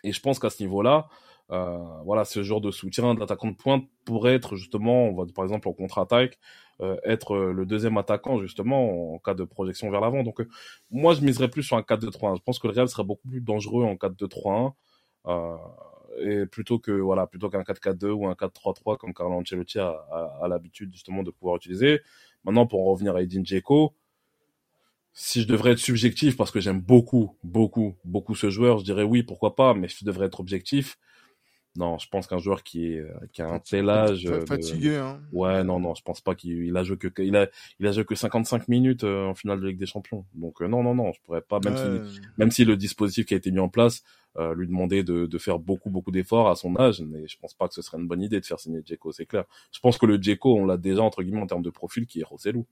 Et je pense qu'à ce niveau-là, euh, voilà, ce genre de soutien d'attaquant de pointe pourrait être justement, on va par exemple en contre-attaque, euh, être euh, le deuxième attaquant justement en cas de projection vers l'avant. Donc moi je miserais plus sur un 4-2-3-1. Je pense que le Real serait beaucoup plus dangereux en 4-2-3-1 et plutôt que voilà plutôt qu'un 4-4-2 ou un 4-3-3 comme Carlo Ancelotti a, a, l'habitude justement de pouvoir utiliser. Maintenant pour en revenir à Edin Dzeko, si je devrais être subjectif parce que j'aime beaucoup beaucoup beaucoup ce joueur, je dirais oui pourquoi pas, mais si je devrais être objectif, non, je pense qu'un joueur qui est euh, qui a un tel âge euh, fatigué hein. Ouais, non non, je pense pas qu'il a joué que il a il a joué que 55 minutes euh, en finale de Ligue des Champions. Donc non non non, je pourrais pas même si même si le dispositif qui a été mis en place lui demander de, de faire beaucoup beaucoup d'efforts à son âge, mais je pense pas que ce serait une bonne idée de faire signer Djeko, c'est clair. Je pense que le Djeko, on l'a déjà entre guillemets en termes de profil qui est Rossellou.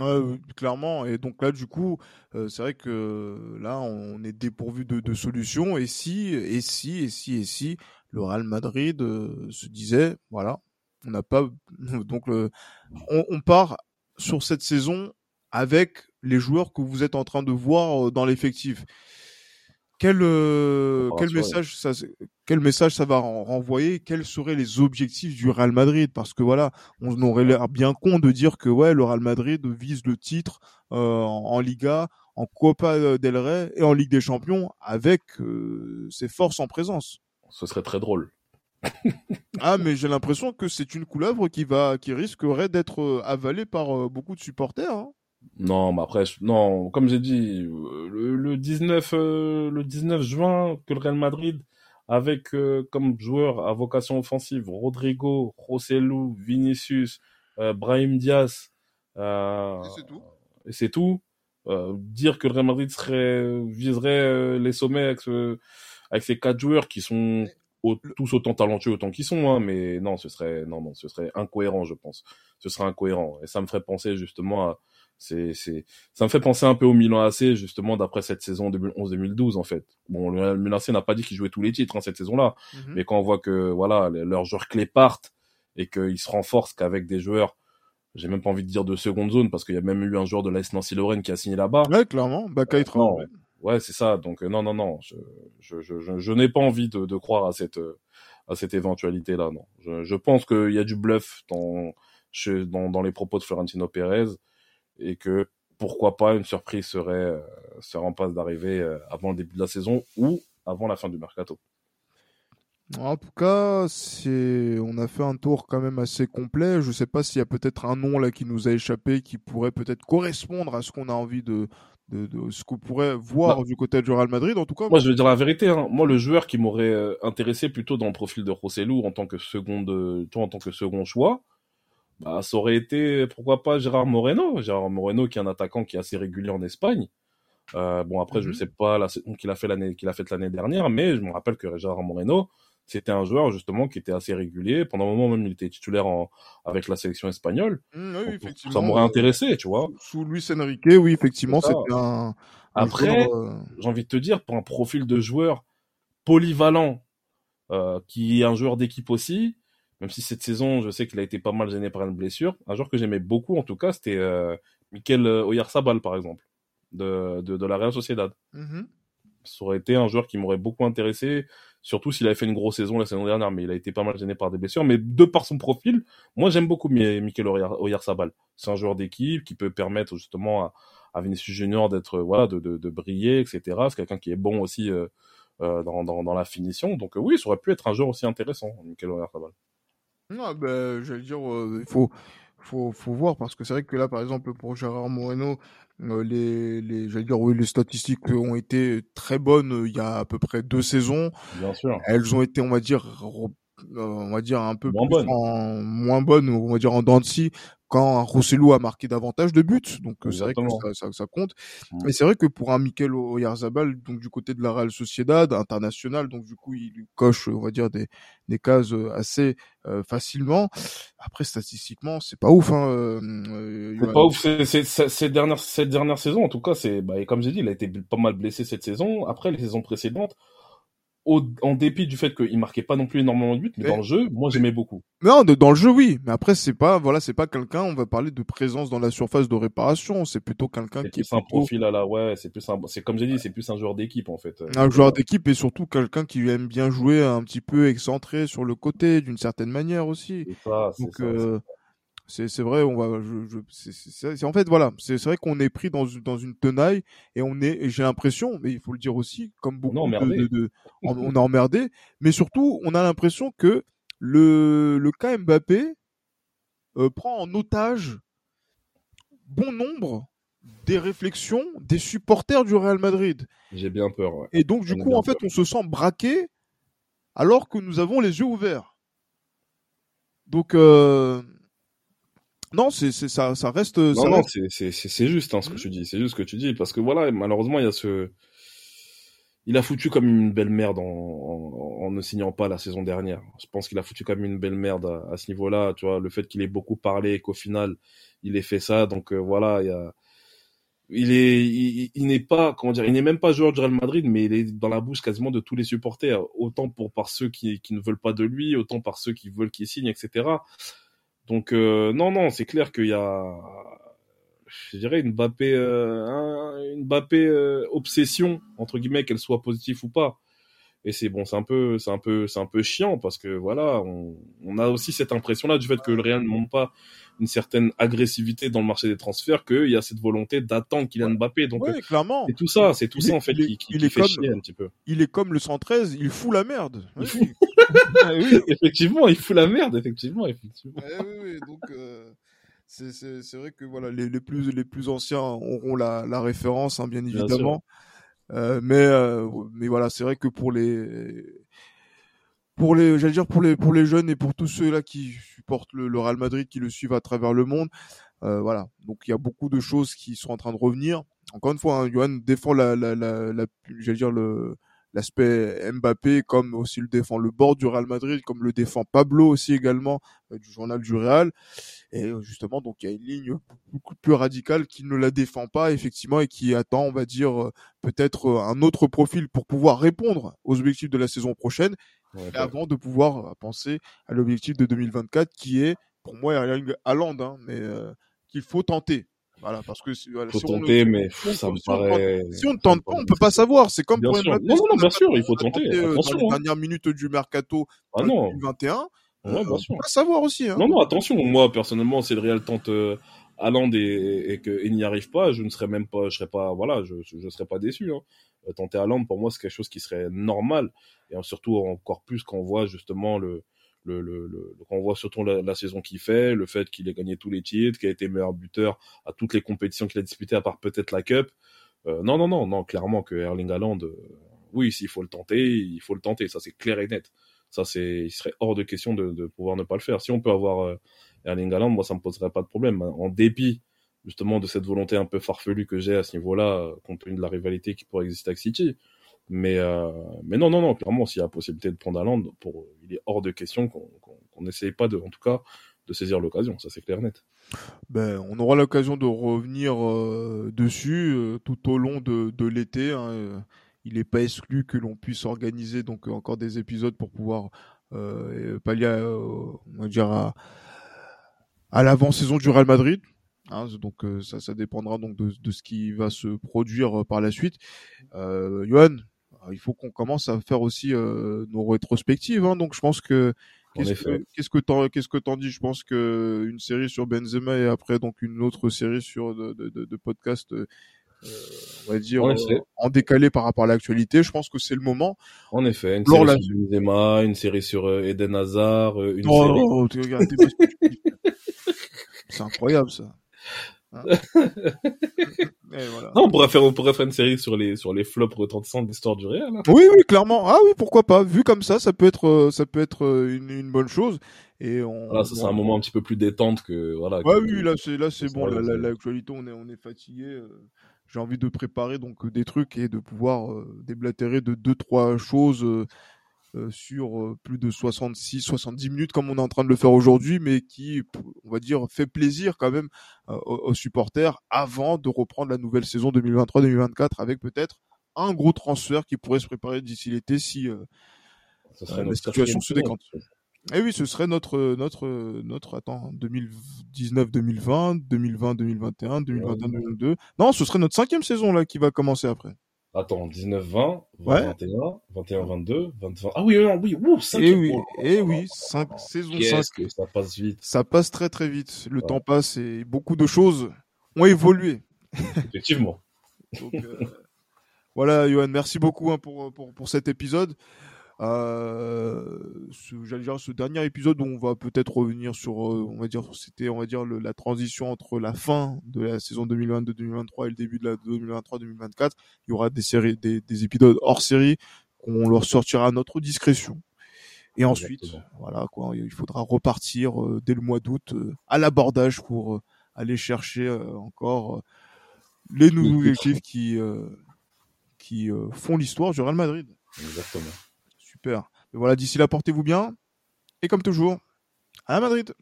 Ouais, clairement. Et donc là, du coup, c'est vrai que là, on est dépourvu de, de solutions. Et si, et si, et si, et si, le Real Madrid euh, se disait voilà, on n'a pas donc le, on, part sur cette saison avec les joueurs que vous êtes en train de voir euh, dans l'effectif. Quel, euh, quel message ça quel message ça va renvoyer? Quels seraient les objectifs du Real Madrid? Parce que voilà, on aurait l'air bien con de dire que ouais, le Real Madrid vise le titre en, Liga, en Copa del Rey et en Ligue des Champions avec ses forces en présence ce serait très drôle. ah, mais j'ai l'impression que c'est une couleuvre qui va, qui risquerait d'être euh, avalée par euh, beaucoup de supporters. Hein. Non, mais après, non, comme j'ai dit, euh, le, 19, le 19 juin, que le Real Madrid, avec comme joueur à vocation offensive Rodrigo, Rossellou, Vinicius, Brahim Diaz, et c'est tout. Et c'est tout. dire que le Real Madrid serait, viserait les sommets avec ce, avec ces quatre joueurs qui sont tous autant talentueux autant qu'ils sont, hein, mais non, ce serait non non, ce serait incohérent, je pense. Ce serait incohérent et ça me ferait penser justement à c'est c'est ça me fait penser un peu au Milan AC justement d'après cette saison 2011-2012 en fait. Bon, le Milan AC n'a pas dit qu'il jouait tous les titres hein, cette saison-là, mhm. mais quand on voit que voilà, leurs joueurs clés partent et qu'ils se renforcent qu'avec des joueurs j'ai même pas envie de dire de seconde zone parce qu'il y a même eu un joueur de l'AS Nancy Lorraine qui a signé là-bas. Ouais, clairement, Baka Ouais, c'est ça. Donc non, non, non. Je, je, je, je n'ai pas envie de, de, croire à cette à cette éventualité-là. Non. Je, je pense qu'il y a du bluff dans, dans dans les propos de Florentino Pérez et que pourquoi pas une surprise serait serait en passe d'arriver avant le début de la saison ou avant la fin du mercato. En tout cas, on a fait un tour quand même assez complet. Je sais pas s'il y a peut-être un nom là qui nous a échappé, qui pourrait peut-être correspondre à ce qu'on a envie de, de, de ce qu'on pourrait voir bah, du côté du Real Madrid. En tout cas, moi, je vais dire la vérité. Hein. Moi, le joueur qui m'aurait euh, intéressé plutôt dans le profil de Rossellou en tant que seconde, euh, en tant que second choix, bah, ça aurait été pourquoi pas Gérard Moreno. Gérard Moreno, qui est un attaquant qui est assez régulier en Espagne. Euh, bon, après, je ne mhm. sais pas la saison qu'il a fait l'année qu'il a fait l'année dernière, mais je me rappelle que Gérard Moreno, c'était un joueur justement qui était assez régulier. Pendant un moment même, il était titulaire en, avec la sélection espagnole. Mmh, oui, effectivement. Ça m'aurait intéressé, tu vois. Sous, Luis Enrique, oui, effectivement, c'était un. Après, euh, j'ai envie de te dire, pour un profil de joueur polyvalent, euh, qui est un joueur d'équipe aussi, même si cette saison, je sais qu'il a été pas mal gêné par une blessure, un joueur que j'aimais beaucoup, en tout cas, c'était euh, Mikel Oyarzabal, par exemple, de, de, de la Real Sociedad. Ça aurait été un joueur qui m'aurait beaucoup intéressé, surtout s'il avait fait une grosse saison la saison dernière, mais il a été pas mal gêné par des blessures. Mais de par son profil, moi j'aime beaucoup Mikel Oyarzabal. C'est un joueur d'équipe qui peut permettre justement à, à Vinicius Junior d'être voilà de, de, de, briller, etc. C'est quelqu'un qui est bon aussi euh, euh, dans, dans, dans, la finition. Donc euh, oui, ça aurait pu être un joueur aussi intéressant, Mikel Oyarzabal. Non, ben, j'allais dire, il faut faut, faut voir parce que c'est vrai que là, par exemple, pour Gérard Moreno, euh, les, les, j'allais dire, oui, les statistiques ont été très bonnes euh, il y a à peu près deux saisons. Bien sûr. Elles ont été, on va dire, euh, on va dire un peu moins bonnes, en, moins bonnes, on va dire en dents quand Rossellou a marqué davantage de buts. Donc c'est vrai que ça, ça, ça compte. Mmh. Mais c'est vrai que pour un Mikel Oyarzabal, donc du côté de la Real Sociedad, international, donc du coup il coche, on va dire des, des cases assez euh, facilement. Après statistiquement, c'est pas ouf. Hein, euh, c'est pas ouf. C'est, cette dernière cette dernière saison, en tout cas, c'est bah, comme j'ai dit, il a été pas mal blessé cette saison. Après les saisons précédentes en dépit du fait qu'il marquait pas non plus énormément de buts, mais, dans le jeu, moi j'aimais beaucoup. Non, dans le jeu oui, mais après c'est pas voilà, c'est pas quelqu'un, on va parler de présence dans la surface de réparation, c'est plutôt quelqu'un qui est un profil à la ouais, c'est plus c'est comme j'ai dit, c'est plus un joueur d'équipe en fait. Un joueur d'équipe et surtout quelqu'un qui aime bien jouer un petit peu excentré sur le côté d'une certaine manière aussi. C'est ça, c'est ça. Euh, c'est vrai, on va, je, je c'est en fait voilà, c'est vrai qu'on est pris dans dans une tenaille et on est, j'ai l'impression, mais il faut le dire aussi, comme beaucoup on de, de, on, on, a emmerdé, mais surtout on a l'impression que le le cas Mbappé euh, prend en otage bon nombre des réflexions des supporters du Real Madrid. J'ai bien peur. Ouais. Et donc du coup en fait on se sent braqué alors que nous avons les yeux ouverts. Donc euh, non, c'est ça, ça reste. Non, ça non, c'est juste hein, ce que mmh. tu dis. C'est juste ce que tu dis parce que voilà, malheureusement, il y a ce. Il a foutu comme une belle merde en, en, ne signant pas la saison dernière. Je pense qu'il a foutu comme une belle merde à, ce niveau-là. Tu vois, le fait qu'il ait beaucoup parlé et qu'au final, il ait fait ça. Donc euh, voilà, il y a. Il est, il, n'est pas, comment dire, il n'est même pas joueur du Real Madrid, mais il est dans la bouche quasiment de tous les supporters, autant pour par ceux qui, qui ne veulent pas de lui, autant par ceux qui veulent qu'il signe, etc. Donc euh, non, non, c'est clair qu'il y a, je dirais une Mbappé, euh, une Mbappé euh, obsession entre guillemets, qu'elle soit positive ou pas. Et c'est bon, c'est un peu, c'est un peu, c'est un peu chiant parce que voilà, on, on a aussi cette impression-là du fait que le Real ne montre pas une certaine agressivité dans le marché des transferts, qu'il y a cette volonté d'attendre Kylian Mbappé. Donc, oui, clairement. C'est tout ça, c'est tout ça en fait qui, qui, fait comme, chier un petit peu. Il est comme le 113, il fout la merde. Ah, oui. effectivement, il fout la merde, effectivement, effectivement. Eh oui, oui, donc. Euh c'est vrai que voilà les, les, plus les plus anciens auront la, la référence hein, bien évidemment euh, mais euh, mais voilà c'est vrai que pour les pour les j'allais dire pour les pour les jeunes et pour tous ceux là qui supportent le, le Real Madrid qui le suivent à travers le monde euh, voilà donc il y a beaucoup de choses qui sont en train de revenir encore une fois hein, Johan défend la la la, la j'allais dire le l'aspect Mbappé, comme aussi le défend le bord du Real Madrid, comme le défend Pablo aussi également euh, du journal du Real. Et euh, justement, donc il y a une ligne beaucoup plus radicale qui ne la défend pas effectivement et qui attend, on va dire, euh, peut-être un autre profil pour pouvoir répondre aux objectifs de la saison prochaine, ouais, avant de pouvoir penser à l'objectif de 2024 qui est, pour moi, Erling Haaland, hein, mais qu'il faut tenter. Voilà, parce que voilà, faut si tenter, ne- mais on- pff, ça me on paraît. Si on ne tente pas, on peut pas savoir. C'est comme Bien pour sûr. Mbappé. Non, non, non, bien sûr, il faut tenter. euh, Attention, Dans les hein. dernières minutes du mercato Ah euh, non. 2021, Ouais, euh, on peut pas savoir aussi. Hein. Non, non, attention. Moi, personnellement, si le Real tente euh, Haaland et, et qu'il n'y arrive pas, je ne serais même pas, je serais pas, voilà, je, je, serais pas déçu. Hein. Euh, Tenter Haaland, pour moi, c'est quelque chose qui serait normal. Et surtout, encore plus quand on voit justement le, le, le, le quand on voit surtout la, la saison qu'il fait, le fait qu'il ait gagné tous les titres, qu'il a été meilleur buteur à toutes les compétitions qu'il a disputées, à part peut-être la Cup. Euh, non, non, non, non, clairement que Erling Haaland, euh, oui, s'il faut le tenter, il faut le tenter. Ça, c'est clair et net. Ça, c'est, il serait hors de question de, de pouvoir ne pas le faire. Si on peut avoir euh, Erling Haaland, moi, ça me poserait pas de problème. En dépit, justement, de cette volonté un peu farfelue que j'ai à ce niveau-là, euh, compte tenu de la rivalité qui pourrait exister avec City. Mais, euh, mais non, non, non, clairement, s'il y a la possibilité de prendre Haaland, pour, il est hors de question qu'on qu'on qu'on n'essaye pas de, en tout cas, de saisir l'occasion. Ça, c'est clair et net. Ben, on aura l'occasion de revenir euh, dessus euh, tout au long de, de l'été. hein, euh, il n'est pas exclu que l'on puisse organiser donc euh, encore des épisodes pour pouvoir euh, pallier, on va dire à, à l'avant-saison du Real Madrid. Hein, donc euh, ça, ça dépendra donc de, de ce qui va se produire par la suite. Euh, Johan, il faut qu'on commence à faire aussi euh, nos rétrospectives. Hein, donc je pense que Qu'est-ce que qu'est-ce que t'en qu'est-ce que t'en dis? Je pense que une série sur Benzema et après donc une autre série sur de de, de, podcast, euh, on va dire En euh, en décalé par rapport à l'actualité. Je pense que c'est le moment. En effet, une série la- sur Benzema, une série sur euh, Eden Hazard, une Oh, série... oh, regardes, c'est incroyable ça. Hein? voilà. Non, on pourrait faire, on pourrait faire une série sur les, sur les flops retentissants de l'histoire du Real. hein. Oui, oui, clairement. Ah oui, pourquoi pas. Vu comme ça, ça peut être, euh, ça peut être euh, une, une bonne chose. Et on. Voilà, ça, c'est un moment un petit peu plus détente que, voilà. Ouais, que- oui, là c'est là c'est bon. vrai, la- la- L'actualité, on est on est fatigué. euh, J'ai envie de préparer donc des trucs et de pouvoir euh, déblatérer de deux trois choses euh, sur euh, plus de 66 70 minutes comme on est en train de le faire aujourd'hui, mais qui on va dire fait plaisir quand même euh, aux, supporters avant de reprendre la nouvelle saison 2023-2024 avec peut-être un gros transfert qui pourrait se préparer d'ici l'été si euh, euh, la situation se décante. Eh oui, ce serait notre notre notre attends 2019-2020, 2020-2021, 2021-2022. Non, ce serait notre cinquième saison là qui va commencer après. Attends, 19, 20, Ouais. 21, 21, 22, 23. Ah oui, non, oui, ouh, Eh cinquième. oui, eh oui, saison 5. Qu'est-ce que ça passe vite. Ça passe très très vite. Le Ouais. temps passe et beaucoup de choses ont évolué. Effectivement. Donc, euh, voilà, Johan, merci beaucoup hein, pour, pour, pour cet épisode. Euh, ce, j'allais dire ce dernier épisode où on va peut-être revenir sur, euh, on va dire, c'était, on va dire le- la transition entre la fin de la saison 2022-2023 et le début de la 2023-2024. Il y aura des séries, des, des épisodes hors série qu'on leur sortira à notre discrétion. Et ensuite, Exactement. voilà quoi, il faudra repartir euh, dès le mois d'août euh, à l'abordage pour aller chercher encore les nouveaux effectifs qui euh, qui font l'histoire du Real Madrid. Exactement. Voilà, d'ici là, portez-vous bien. Et comme toujours. À Madrid.